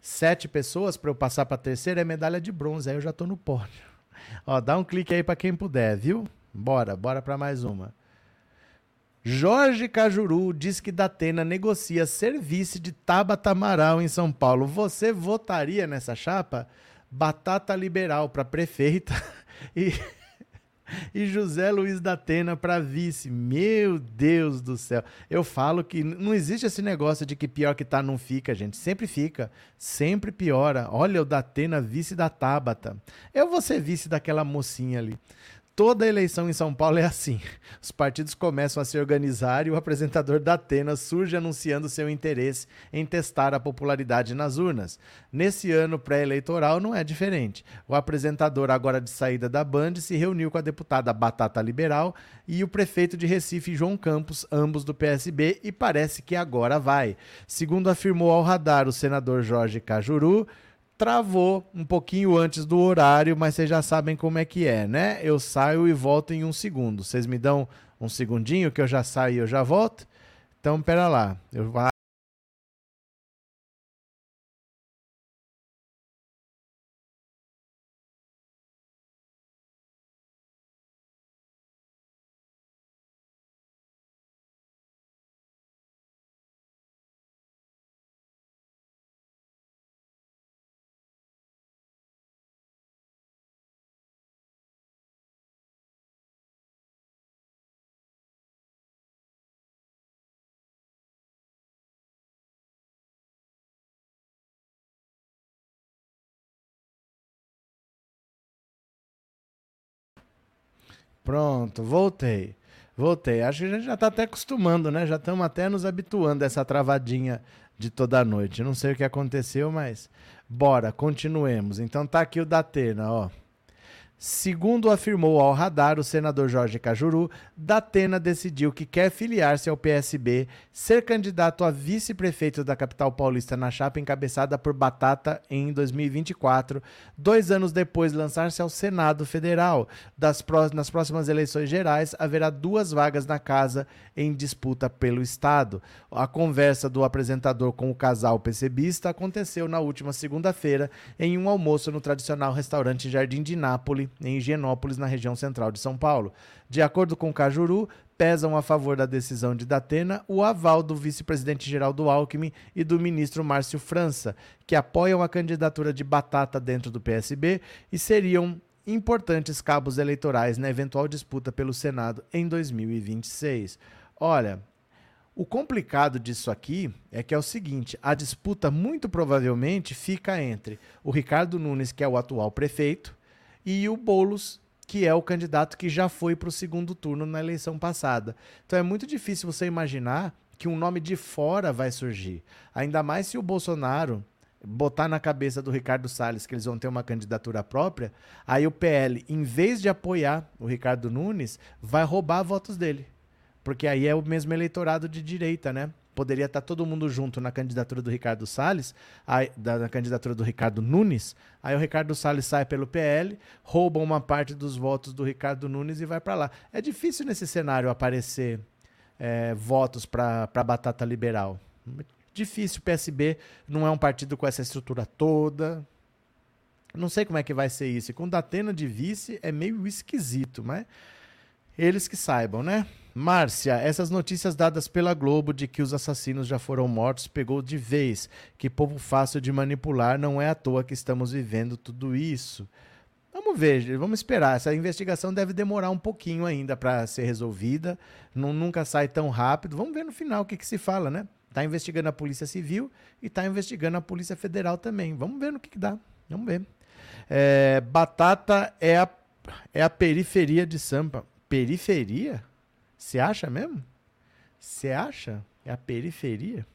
A: sete pessoas para eu passar para terceira é medalha de bronze. Aí eu já estou no pódio. Ó, dá um clique aí para quem puder, viu? Bora, bora para mais uma. Jorge Cajuru diz que Datena negocia serviço de Tabata Amaral em São Paulo. Você votaria nessa chapa? Batata Liberal para prefeita e, e José Luiz Datena para vice. Meu Deus do céu. Eu falo que não existe esse negócio de que pior que tá não fica, gente. Sempre fica. Sempre piora. Olha o Datena vice da Tabata. Eu vou ser vice daquela mocinha ali. Toda eleição em São Paulo é assim. Os partidos começam a se organizar e o apresentador da Atena surge anunciando seu interesse em testar a popularidade nas urnas. Nesse ano pré-eleitoral não é diferente. O apresentador, agora de saída da Band, se reuniu com a deputada Batata Liberal e o prefeito de Recife, João Campos, ambos do PSB, e parece que agora vai. Segundo afirmou ao radar o senador Jorge Cajuru, travou um pouquinho antes do horário, mas vocês já sabem como é que é, né? Eu saio e volto em um segundo. Vocês me dão um segundinho que eu já saio e eu já volto? Então, pera lá. Eu Pronto, voltei. Voltei. Acho que a gente já está até acostumando, né? Já estamos até nos habituando a essa travadinha de toda noite. Não sei o que aconteceu, mas bora, continuemos. Então tá aqui o Datena, ó. Segundo afirmou ao radar o senador Jorge Cajuru, Datena decidiu que quer filiar-se ao PSB, ser candidato a vice-prefeito da capital paulista na chapa encabeçada por Batata em 2024, dois anos depois lançar-se ao Senado Federal. Pró nas próximas eleições gerais, haverá duas vagas na casa em disputa pelo Estado. A conversa do apresentador com o casal PCBista aconteceu na última segunda-feira em um almoço no tradicional restaurante Jardim de Nápoles, em Higienópolis, na região central de São Paulo. De acordo com Cajuru, pesam a favor da decisão de Datena o aval do vice-presidente geral do Alckmin e do ministro Márcio França, que apoiam a candidatura de Batata dentro do PSB e seriam importantes cabos eleitorais na eventual disputa pelo Senado em 2026. Olha, o complicado disso aqui é que é o seguinte: a disputa muito provavelmente fica entre o Ricardo Nunes, que é o atual prefeito, e o Boulos, que é o candidato que já foi para o segundo turno na eleição passada. Então é muito difícil você imaginar que um nome de fora vai surgir. Ainda mais se o Bolsonaro botar na cabeça do Ricardo Salles que eles vão ter uma candidatura própria, aí o PL, em vez de apoiar o Ricardo Nunes, vai roubar votos dele. Porque aí é o mesmo eleitorado de direita, né? poderia estar todo mundo junto na candidatura do Ricardo Salles, aí, da, na candidatura do Ricardo Nunes. Aí o Ricardo Salles sai pelo PL, rouba uma parte dos votos do Ricardo Nunes e vai para lá. É difícil nesse cenário aparecer é, votos para a batata liberal. Difícil. O PSB não é um partido com essa estrutura toda. Não sei como é que vai ser isso. E com Datena de vice é meio esquisito, mas eles que saibam, né? Márcia, essas notícias dadas pela Globo de que os assassinos já foram mortos pegou de vez. Que povo fácil de manipular, não é à toa que estamos vivendo tudo isso. Vamos ver, vamos esperar. Essa investigação deve demorar um pouquinho ainda para ser resolvida. Não, nunca sai tão rápido. Vamos ver no final o que, que se fala, né? Está investigando a Polícia Civil e está investigando a Polícia Federal também. Vamos ver no que, que dá. Vamos ver. É, batata é a, é a periferia de Sampa. Periferia? Você acha mesmo? Você acha? É a periferia?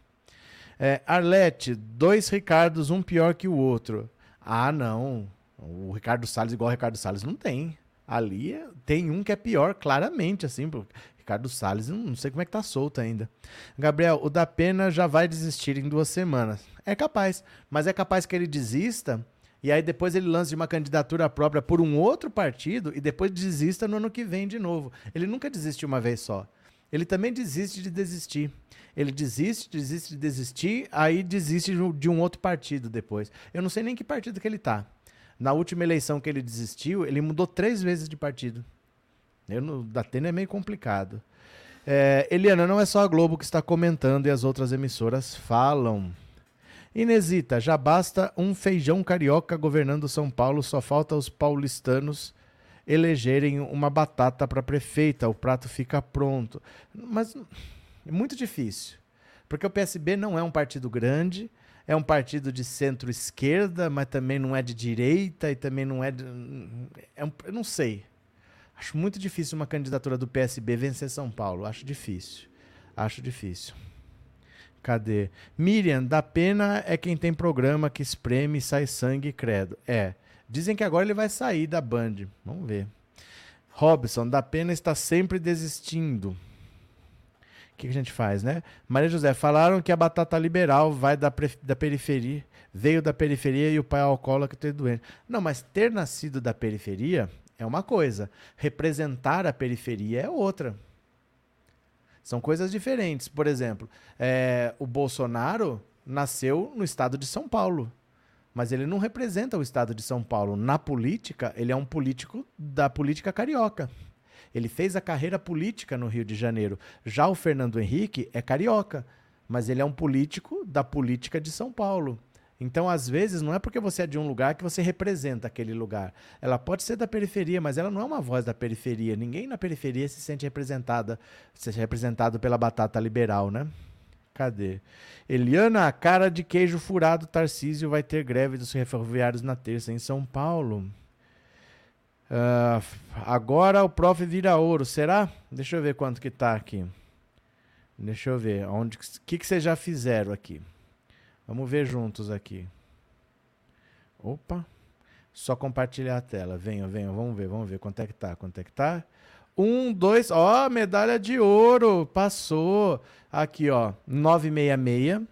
A: É, Arlete, dois Ricardos, um pior que o outro. Ah, não. O Ricardo Salles igual o Ricardo Salles não tem. Ali é, tem um que é pior, claramente, assim. Ricardo Salles, não sei como é que tá solto ainda. Gabriel, o da Pena já vai desistir em duas semanas. É capaz, mas é capaz que ele desista e aí depois ele lance uma candidatura própria por um outro partido e depois desista no ano que vem de novo. Ele nunca desiste uma vez só. Ele também desiste de desistir. Ele desiste, desiste de desistir, aí desiste de um outro partido depois. Eu não sei nem que partido que ele tá. Na última eleição que ele desistiu, ele mudou três vezes de partido. Eu no Datena é meio complicado. É, Eliana, não é só a Globo que está comentando e as outras emissoras falam. Inesita, já basta um feijão carioca governando São Paulo, só falta os paulistanos elegerem uma batata para prefeita, o prato fica pronto. Mas é muito difícil, porque o PSB não é um partido grande, é um partido de centro-esquerda, mas também não é de direita e também não é. De, é um, eu não sei. Acho muito difícil uma candidatura do PSB vencer São Paulo. Acho difícil. Acho difícil. Cadê? Miriam, da pena é quem tem programa que espreme sai sangue e credo. É. Dizem que agora ele vai sair da Band. Vamos ver. Robson, da pena está sempre desistindo. O que, que, a gente faz, né? Maria José, falaram que a batata liberal vai da, da periferia, veio da periferia e o pai alcoólatra ter doente. Não, mas ter nascido da periferia é uma coisa. Representar a periferia é outra. São coisas diferentes. Por exemplo, é, o Bolsonaro nasceu no estado de São Paulo. Mas ele não representa o estado de São Paulo. Na política, ele é um político da política carioca. Ele fez a carreira política no Rio de Janeiro. Já o Fernando Henrique é carioca, mas ele é um político da política de São Paulo. Então, às vezes, não é porque você é de um lugar que você representa aquele lugar. Ela pode ser da periferia, mas ela não é uma voz da periferia. Ninguém na periferia se sente representada, se representado pela batata liberal, né? Cadê? Eliana, a cara de queijo furado Tarcísio vai ter greve dos ferroviários na terça em São Paulo. Uh, agora o prof vira ouro, será? Deixa eu ver quanto que tá aqui. Deixa eu ver. O que, que vocês já fizeram aqui? Vamos ver juntos aqui. Opa. Só compartilhar a tela. Venha, venha, vamos ver, vamos ver quanto é que tá. Quanto é que tá? Um, dois, ó, medalha de ouro. Passou. Aqui, ó. 966,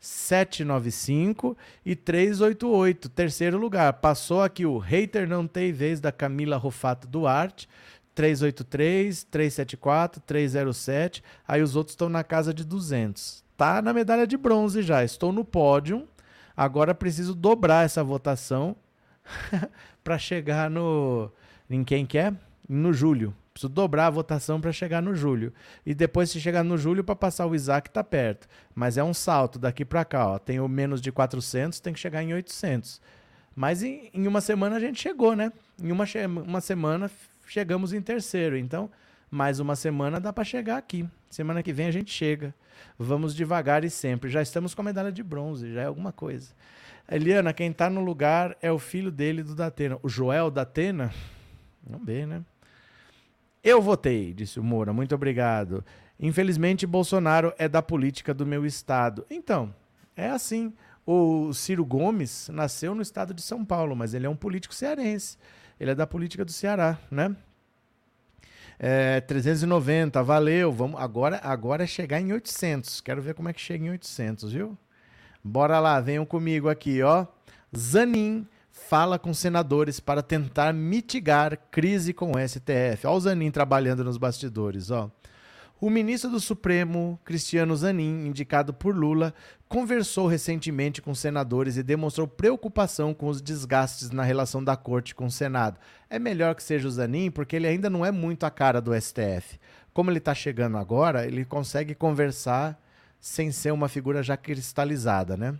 A: 795 e 388. Terceiro lugar. Passou aqui o Hater Não Tem Vez da Camila Rufato Duarte. 383, 374, 307. Aí os outros estão na casa de 200 tá na medalha de bronze já. Estou no pódio. Agora preciso dobrar essa votação para chegar no. Em quem quer? É? No julho. Preciso dobrar a votação para chegar no julho. E depois, se chegar no julho, para passar o Isaac, tá perto. Mas é um salto daqui para cá. Ó. Tem o menos de 400, tem que chegar em 800. Mas em, em uma semana a gente chegou, né? Em uma, uma semana chegamos em terceiro. Então, mais uma semana dá para chegar aqui. Semana que vem a gente chega. Vamos devagar e sempre. Já estamos com a medalha de bronze, já é alguma coisa. Eliana, quem está no lugar é o filho dele do Datena. O Joel Datena? Não bem, né? Eu votei, disse o Moura. Muito obrigado. Infelizmente, Bolsonaro é da política do meu estado. Então, é assim. O Ciro Gomes nasceu no estado de São Paulo, mas ele é um político cearense. Ele é da política do Ceará, né? É, 390, valeu. Vamos, agora, agora é chegar em 800. Quero ver como é que chega em 800, viu? Bora lá, venham comigo aqui, ó. Zanin fala com senadores para tentar mitigar crise com o STF. Olha o Zanin trabalhando nos bastidores, ó. O ministro do Supremo, Cristiano Zanin, indicado por Lula, conversou recentemente com senadores e demonstrou preocupação com os desgastes na relação da corte com o Senado. É melhor que seja o Zanin, porque ele ainda não é muito a cara do STF. Como ele está chegando agora, ele consegue conversar sem ser uma figura já cristalizada, né?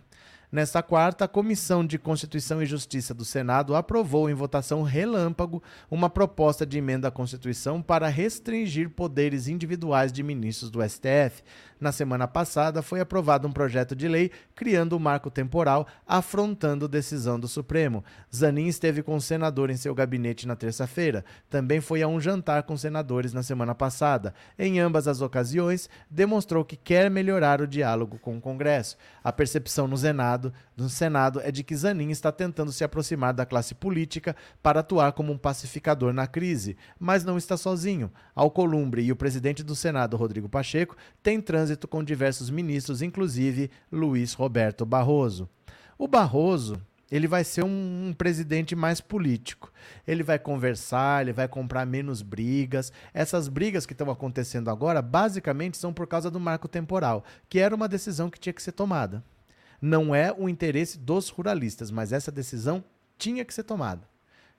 A: Nesta quarta, a Comissão de Constituição e Justiça do Senado aprovou em votação relâmpago uma proposta de emenda à Constituição para restringir poderes individuais de ministros do STF. Na semana passada, foi aprovado um projeto de lei criando o um marco temporal, afrontando decisão do Supremo. Zanin esteve com o senador em seu gabinete na terça-feira. Também foi a um jantar com senadores na semana passada. Em ambas as ocasiões, demonstrou que quer melhorar o diálogo com o Congresso. A percepção no Senado, no Senado é de que Zanin está tentando se aproximar da classe política para atuar como um pacificador na crise, mas não está sozinho. Alcolumbre e o presidente do Senado, Rodrigo Pacheco, têm trânsito trânsito com diversos ministros, inclusive Luiz Roberto Barroso. O Barroso, ele vai ser um, um, presidente mais político. Ele vai conversar, ele vai comprar menos brigas. Essas brigas que estão acontecendo agora, basicamente, são por causa do marco temporal, que era uma decisão que tinha que ser tomada. Não é o interesse dos ruralistas, mas essa decisão tinha que ser tomada.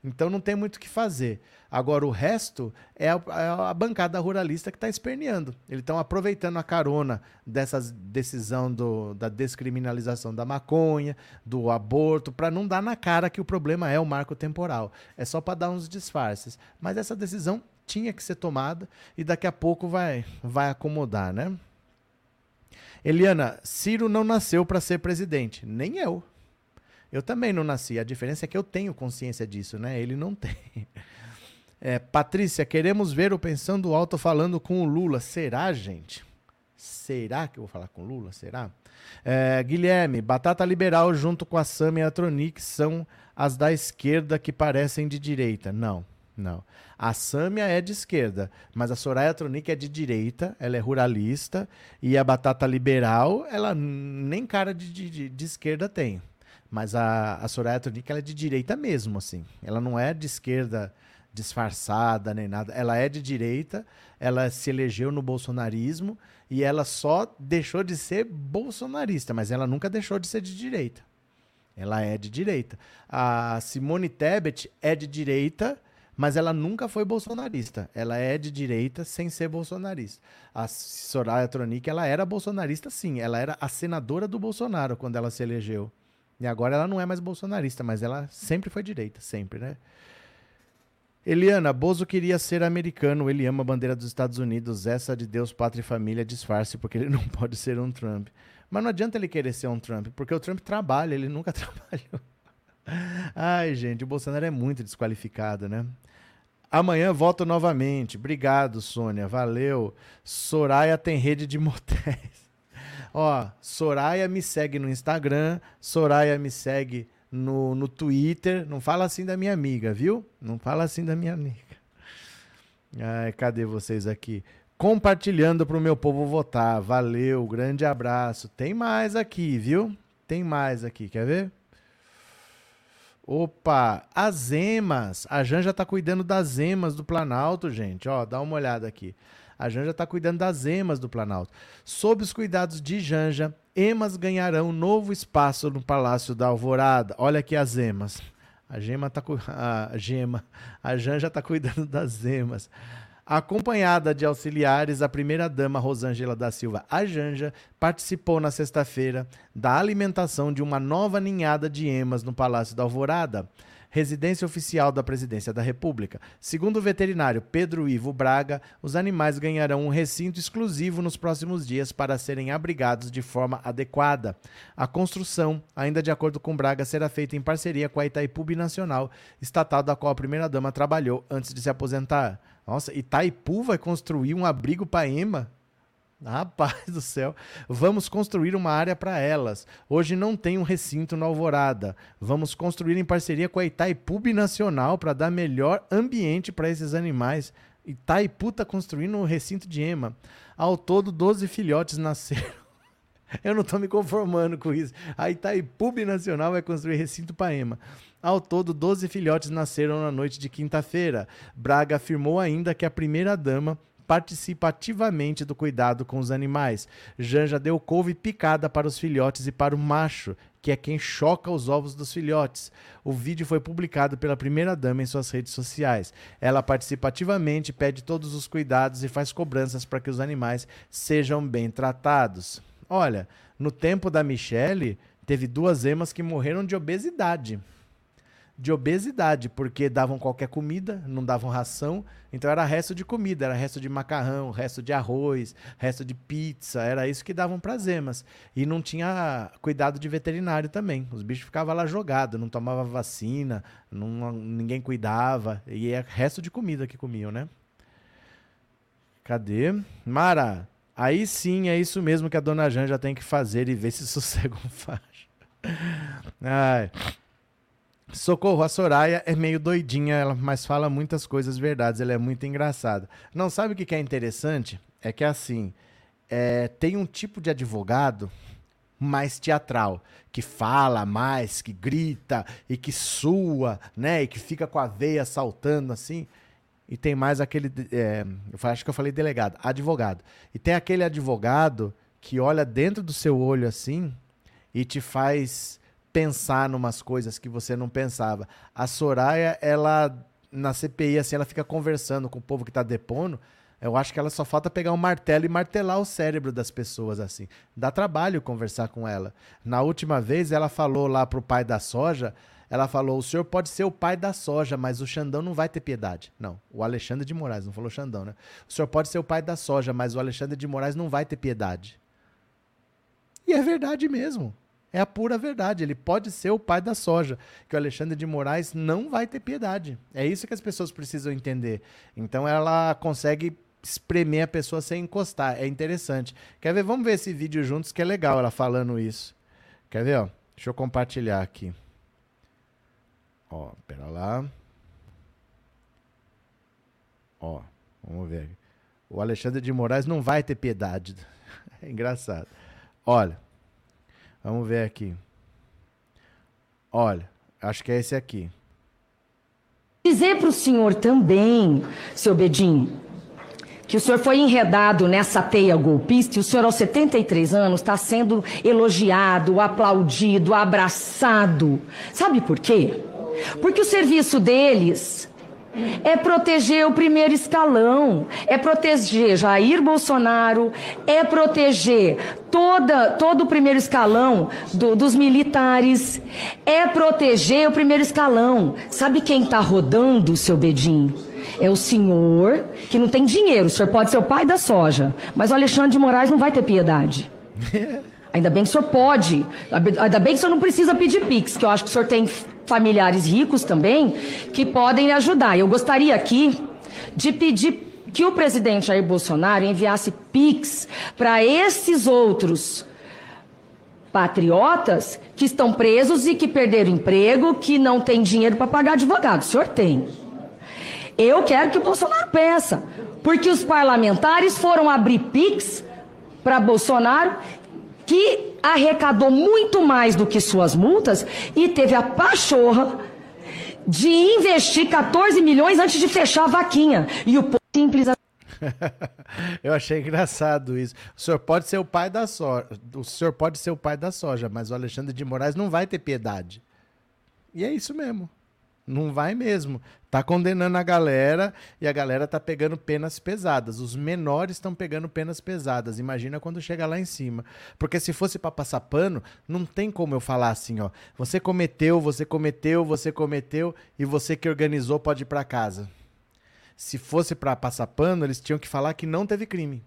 A: Então não tem muito o que fazer. Agora o resto é a, é a bancada ruralista que está esperneando. Eles estão aproveitando a carona dessa decisão do, da descriminalização da maconha, do aborto, para não dar na cara que o problema é o marco temporal. É só para dar uns disfarces. Mas essa decisão tinha que ser tomada e daqui a pouco vai, vai acomodar, né? Eliana, Ciro não nasceu para ser presidente. Nem eu. Eu também não nasci. A diferença é que eu tenho consciência disso, né? Ele não tem. É, Patrícia, queremos ver o Pensando Alto falando com o Lula. Será, gente? Será que eu vou falar com o Lula? Será? É, Guilherme, Batata Liberal junto com a Sam e a Tronic são as da esquerda que parecem de direita. Não, não. A Sâmia é de esquerda, mas a Soraya Tronic é de direita, ela é ruralista, e a Batata Liberal, ela nem cara de, de, de esquerda tem. Mas a, a Soraya Tronic, ela é de direita mesmo, assim. Ela não é de esquerda disfarçada nem nada. Ela é de direita, ela se elegeu no bolsonarismo e ela só deixou de ser bolsonarista, mas ela nunca deixou de ser de direita. Ela é de direita. A Simone Tebet é de direita, mas ela nunca foi bolsonarista. Ela é de direita sem ser bolsonarista. A Soraya Tronic, ela era bolsonarista sim, ela era a senadora do Bolsonaro quando ela se elegeu. E agora ela não é mais bolsonarista, mas ela sempre foi direita, sempre, né? Eliana, Bozo queria ser americano, ele ama a bandeira dos Estados Unidos, essa de Deus, pátria e família, disfarce, porque ele não pode ser um Trump. Mas não adianta ele querer ser um Trump, porque o Trump trabalha, ele nunca trabalhou. Ai, gente, o Bolsonaro é muito desqualificado, né? Amanhã voto novamente. Obrigado, Sônia. Valeu. Soraya tem rede de motéis. Ó, Soraya me segue no Instagram, Soraya me segue no, no Twitter. Não fala assim da minha amiga, viu? Não fala assim da minha amiga. Ai, cadê vocês aqui? Compartilhando para o meu povo votar. Valeu, grande abraço. Tem mais aqui, viu? Tem mais aqui, quer ver? Opa, as emas. A Janja tá cuidando das emas do Planalto, gente. Ó, dá uma olhada aqui. A Janja está cuidando das emas do Planalto. Sob os cuidados de Janja, emas ganharão novo espaço no Palácio da Alvorada. Olha aqui as emas. A Gema tá a Gema, a Janja está cuidando das emas. Acompanhada de auxiliares, a primeira-dama Rosângela da Silva, a Janja, participou na sexta-feira da alimentação de uma nova ninhada de emas no Palácio da Alvorada residência oficial da Presidência da República. Segundo o veterinário Pedro Ivo Braga, os animais ganharão um recinto exclusivo nos próximos dias para serem abrigados de forma adequada. A construção, ainda de acordo com Braga, será feita em parceria com a Itaipu Nacional, estatal da qual a primeira-dama trabalhou antes de se aposentar. Nossa, Itaipu vai construir um abrigo para Ema? Rapaz do céu, vamos construir uma área para elas. Hoje não tem um recinto na Alvorada. Vamos construir em parceria com a Itaipu Nacional para dar melhor ambiente para esses animais. Itaipu está construindo um recinto de ema. Ao todo, 12 filhotes nasceram. Eu não estou me conformando com isso. A Itaipu Nacional vai construir recinto para ema. Ao todo, 12 filhotes nasceram na noite de quinta-feira. Braga afirmou ainda que a primeira-dama participa ativamente do cuidado com os animais. Janja deu couve picada para os filhotes e para o macho, que é quem choca os ovos dos filhotes. O vídeo foi publicado pela primeira-dama em suas redes sociais. Ela participa ativamente, pede todos os cuidados e faz cobranças para que os animais sejam bem tratados. Olha, no tempo da Michelle, teve duas emas que morreram de obesidade de obesidade, porque davam qualquer comida, não davam ração, então era resto de comida, era resto de macarrão, resto de arroz, resto de pizza, era isso que davam para as. E não tinha cuidado de veterinário também. Os bichos ficavam lá jogados, não tomava vacina, não, ninguém cuidava, e é resto de comida que comiam, né? Cadê? Mara, aí sim é isso mesmo que a dona Janja tem que fazer e ver se sossegam faixa. Ai. Socorro, a Soraya é meio doidinha, ela, mas fala muitas coisas verdades, ela é muito engraçada. Não sabe o que, é interessante? É que assim, é, tem um tipo de advogado mais teatral, que fala mais, que grita e que sua, né? E que fica com a veia saltando assim. E tem mais aquele. É, eu acho que eu falei delegado, advogado. E tem aquele advogado que olha dentro do seu olho assim e te faz pensar numas coisas que você não pensava. A Soraya, ela na CPI assim, ela fica conversando com o povo que tá depondo. Eu acho que ela só falta pegar um martelo e martelar o cérebro das pessoas assim. Dá trabalho conversar com ela. Na última vez ela falou lá pro pai da soja, ela falou: "O senhor pode ser o pai da soja, mas o Xandão não vai ter piedade". Não, o Alexandre de Moraes não falou Xandão, né? O senhor pode ser o pai da soja, mas o Alexandre de Moraes não vai ter piedade. E é verdade mesmo. É a pura verdade. Ele pode ser o pai da soja, que o Alexandre de Moraes não vai ter piedade. É isso que as pessoas precisam entender. Então ela consegue espremer a pessoa sem encostar. É interessante. Quer ver? Vamos ver esse vídeo juntos que é legal ela falando isso. Quer ver? Ó? Deixa eu compartilhar aqui. Ó, pera lá. Ó, vamos ver. O Alexandre de Moraes não vai ter piedade. É engraçado. Olha. Vamos ver aqui. Olha, acho que é esse aqui.
C: Dizer para o senhor também, seu Bedinho, que o senhor foi enredado nessa teia golpista e o senhor, aos 73 anos, está sendo elogiado, aplaudido, abraçado. Sabe por quê? Porque o serviço deles é proteger o primeiro escalão, é proteger Jair Bolsonaro, é proteger toda, todo o primeiro escalão do, dos militares, é proteger o primeiro escalão. Sabe quem está rodando, seu Bedinho? É o senhor que não tem dinheiro. O senhor pode ser o pai da soja, mas o Alexandre de Moraes não vai ter piedade. Ainda bem que o senhor pode. Ainda bem que o senhor não precisa pedir Pix, que eu acho que o senhor tem familiares ricos também que podem ajudar. Eu gostaria aqui de pedir que o presidente Jair Bolsonaro enviasse Pix para esses outros patriotas que estão presos e que perderam emprego, que não têm dinheiro para pagar advogado. O senhor tem. Eu quero que o Bolsonaro peça, porque os parlamentares foram abrir Pix para Bolsonaro que arrecadou muito mais do que suas multas e teve a pachorra de investir 14 milhões antes de fechar a vaquinha. E o simples
A: Eu achei engraçado isso. O senhor pode ser o pai da soja, o senhor pode ser o pai da soja, mas o Alexandre de Moraes não vai ter piedade. E é isso mesmo. Não vai mesmo. Tá condenando a galera e a galera tá pegando penas pesadas. Os menores estão pegando penas pesadas. Imagina quando chega lá em cima. Porque se fosse para passar pano, não tem como eu falar assim, ó. Você cometeu, você cometeu, você cometeu e você que organizou pode ir para casa. Se fosse para passar pano, eles tinham que falar que não teve crime.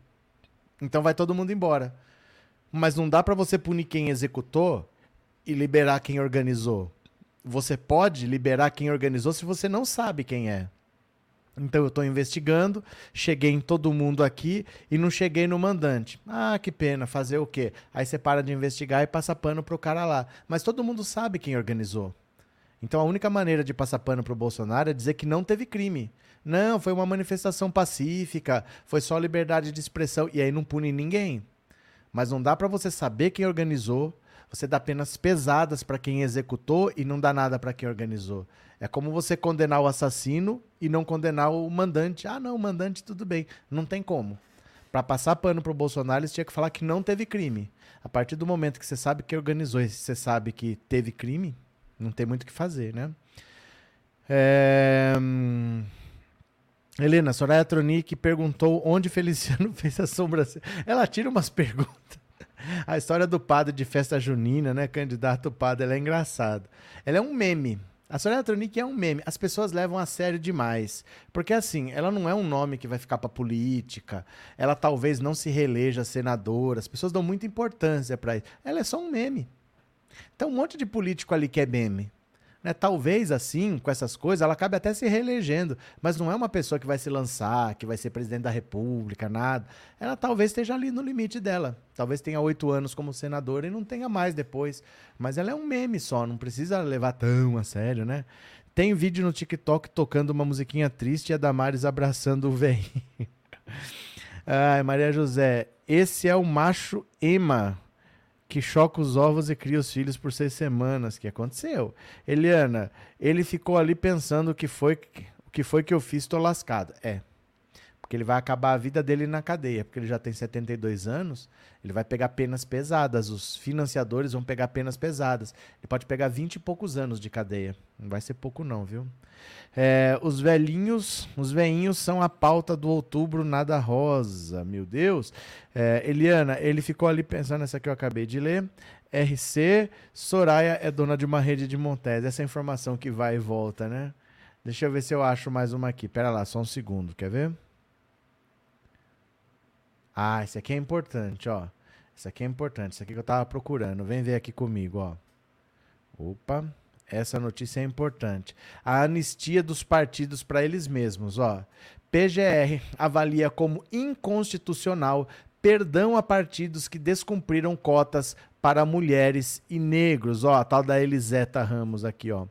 A: Então vai todo mundo embora. Mas não dá para você punir quem executou e liberar quem organizou você pode liberar quem organizou se você não sabe quem é. Então eu estou investigando, cheguei em todo mundo aqui e não cheguei no mandante. Ah, que pena, fazer o quê? Aí você para de investigar e passa pano pro cara lá. Mas todo mundo sabe quem organizou. Então a única maneira de passar pano pro Bolsonaro é dizer que não teve crime. Não, foi uma manifestação pacífica, foi só liberdade de expressão e aí não pune ninguém. Mas não dá para você saber quem organizou, você dá penas pesadas para quem executou e não dá nada para quem organizou. É como você condenar o assassino e não condenar o mandante. Ah, não, o mandante tudo bem. Não tem como. Para passar pano pro Bolsonaro, eles tinha que falar que não teve crime. A partir do momento que você sabe que organizou e você sabe que teve crime, não tem muito o que fazer, né? É... Helena, Soraya Tronic perguntou onde Feliciano fez a sobrancelha. Ela tira umas perguntas. A história do padre de festa junina, né? Candidato padre, ela é engraçada. Ela é um meme. A Soraya Tronic é um meme. As pessoas levam a sério demais. Porque, assim, ela não é um nome que vai ficar pra política. Ela talvez não se reeleja senadora. As pessoas dão muita importância para isso. Ela é só um meme. Então, um monte de político ali que é meme. Né? Talvez assim, com essas coisas, ela acabe até se reelegendo, mas não é uma pessoa que vai se lançar, que vai ser presidente da República, nada. Ela talvez esteja ali no limite dela. Talvez tenha oito anos como senadora e não tenha mais depois. Mas ela é um meme só, não precisa levar tão a sério, né? Tem vídeo no TikTok tocando uma musiquinha triste e a Damares abraçando o velho. Ai, Maria José, esse é o macho Ema que choca os ovos e cria os filhos por seis semanas. que aconteceu? Eliana, ele ficou ali pensando o que foi, o que foi que eu fiz, tô lascado. É. Porque ele vai acabar a vida dele na cadeia, porque ele já tem 72 anos, ele vai pegar penas pesadas, os financiadores vão pegar penas pesadas. Ele pode pegar 20 e poucos anos de cadeia. Não vai ser pouco não, viu? É, os velhinhos, os veinhos são a pauta do outubro nada rosa, meu Deus. É, Eliana, ele ficou ali pensando nessa que eu acabei de ler. RC, Soraya é dona de uma rede de montés. Essa é informação que vai e volta, né? Deixa eu ver se eu acho mais uma aqui. Pera lá, só um segundo, quer ver? Ah, esse aqui é importante, ó. Esse aqui é importante, esse aqui que eu tava procurando. Vem ver aqui comigo, ó. Opa, essa notícia é importante. A anistia dos partidos para eles mesmos, ó. PGR avalia como inconstitucional perdão a partidos que descumpriram cotas para mulheres e negros, ó, a tal da Eliseta Ramos aqui, ó.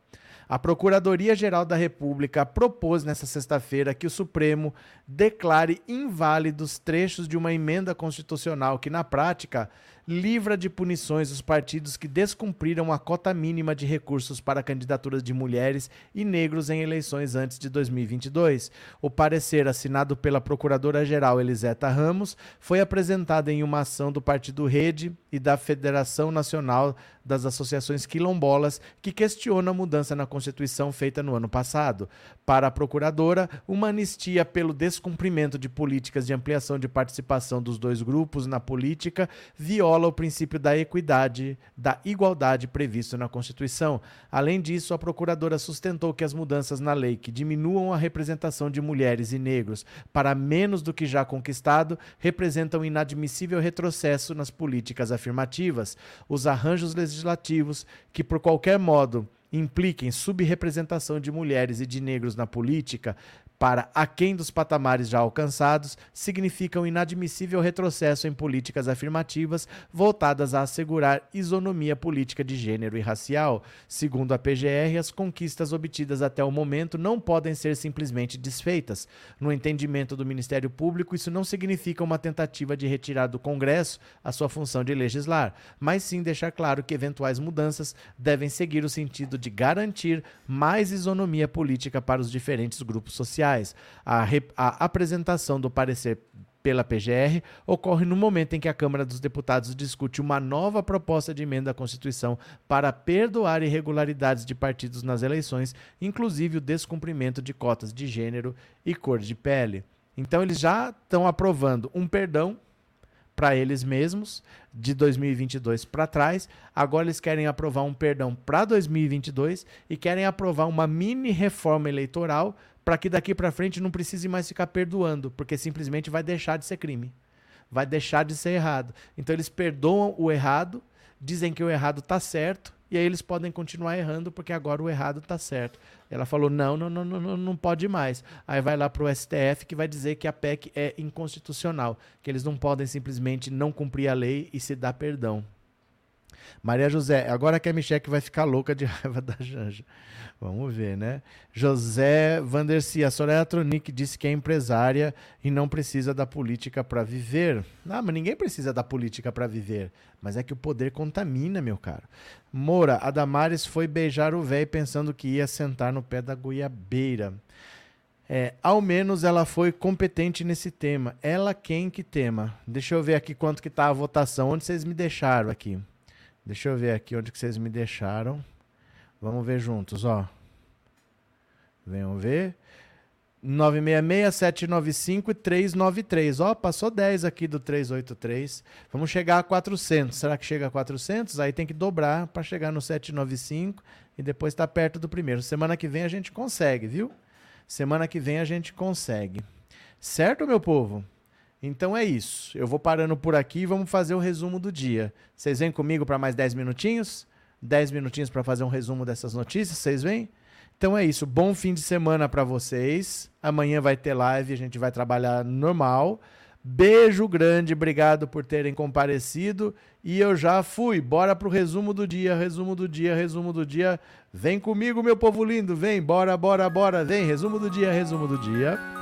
A: A Procuradoria-Geral da República propôs nesta sexta-feira que o Supremo declare inválidos trechos de uma emenda constitucional que, na prática, livra de punições os partidos que descumpriram a cota mínima de recursos para candidaturas de mulheres e negros em eleições antes de 2022. O parecer, assinado pela Procuradora-Geral Eliseta Ramos, foi apresentado em uma ação do Partido Rede e da Federação Nacional das Associações Quilombolas, que questiona a mudança na Constituição feita no ano passado. Para a Procuradora, uma anistia pelo descumprimento de políticas de ampliação de participação dos dois grupos na política viola o princípio da equidade, da igualdade previsto na Constituição. Além disso, a Procuradora sustentou que as mudanças na lei que diminuam a representação de mulheres e negros para menos do que já conquistado representam inadmissível retrocesso nas políticas afirmativas. Os arranjos legislativos que, por qualquer modo, impliquem subrepresentação de mulheres e de negros na política, para aquém dos patamares já alcançados, significa um inadmissível retrocesso em políticas afirmativas voltadas a assegurar isonomia política de gênero e racial. Segundo a PGR, as conquistas obtidas até o momento não podem ser simplesmente desfeitas. No entendimento do Ministério Público, isso não significa uma tentativa de retirar do Congresso a sua função de legislar, mas sim deixar claro que eventuais mudanças devem seguir o sentido de garantir mais isonomia política para os diferentes grupos sociais sociais. A, a apresentação do parecer pela PGR ocorre no momento em que a Câmara dos Deputados discute uma nova proposta de emenda à Constituição para perdoar irregularidades de partidos nas eleições, inclusive o descumprimento de cotas de gênero e cor de pele. Então eles já estão aprovando um perdão para eles mesmos de 2022 para trás. Agora eles querem aprovar um perdão para 2022 e querem aprovar uma mini reforma eleitoral para que daqui para frente não precise mais ficar perdoando, porque simplesmente vai deixar de ser crime. Vai deixar de ser errado. Então eles perdoam o errado, dizem que o errado está certo, e aí eles podem continuar errando porque agora o errado está certo. Ela falou: não, não, não, não, não pode mais. Aí vai lá para o STF que vai dizer que a PEC é inconstitucional, que eles não podem simplesmente não cumprir a lei e se dar perdão. Maria José, agora que a Michelle vai ficar louca de raiva da Janja. Vamos ver, né? José Vanderci, a Soraya Tronic disse que é empresária e não precisa da política para viver. Não, mas ninguém precisa da política para viver. Mas é que o poder contamina, meu caro. Moura, a Damares foi beijar o velho pensando que ia sentar no pé da goiabeira. É, ao menos ela foi competente nesse tema. Ela quem que tema? Deixa eu ver aqui quanto que tá a votação. Onde vocês me deixaram aqui? Deixa eu ver aqui onde que vocês me deixaram. Vamos ver juntos, ó. Venham ver. 966, 795 e 393. Ó, passou 10 aqui do 383. Vamos chegar a 400. Será que chega a 400? Aí tem que dobrar para chegar no 795 e depois está perto do primeiro. Semana que vem a gente consegue, viu? Semana que vem a gente consegue. Certo, meu povo? Então é isso. Eu vou parando por aqui e vamos fazer o resumo do dia. Vocês vêm comigo para mais 10 minutinhos? 10 minutinhos para fazer um resumo dessas notícias, vocês vêm? Então é isso, bom fim de semana para vocês. Amanhã vai ter live, a gente vai trabalhar normal. Beijo grande, obrigado por terem comparecido. E eu já fui. Bora pro resumo do dia, resumo do dia, resumo do dia. Vem comigo, meu povo lindo, vem, bora, bora, bora, vem. Resumo do dia, resumo do dia.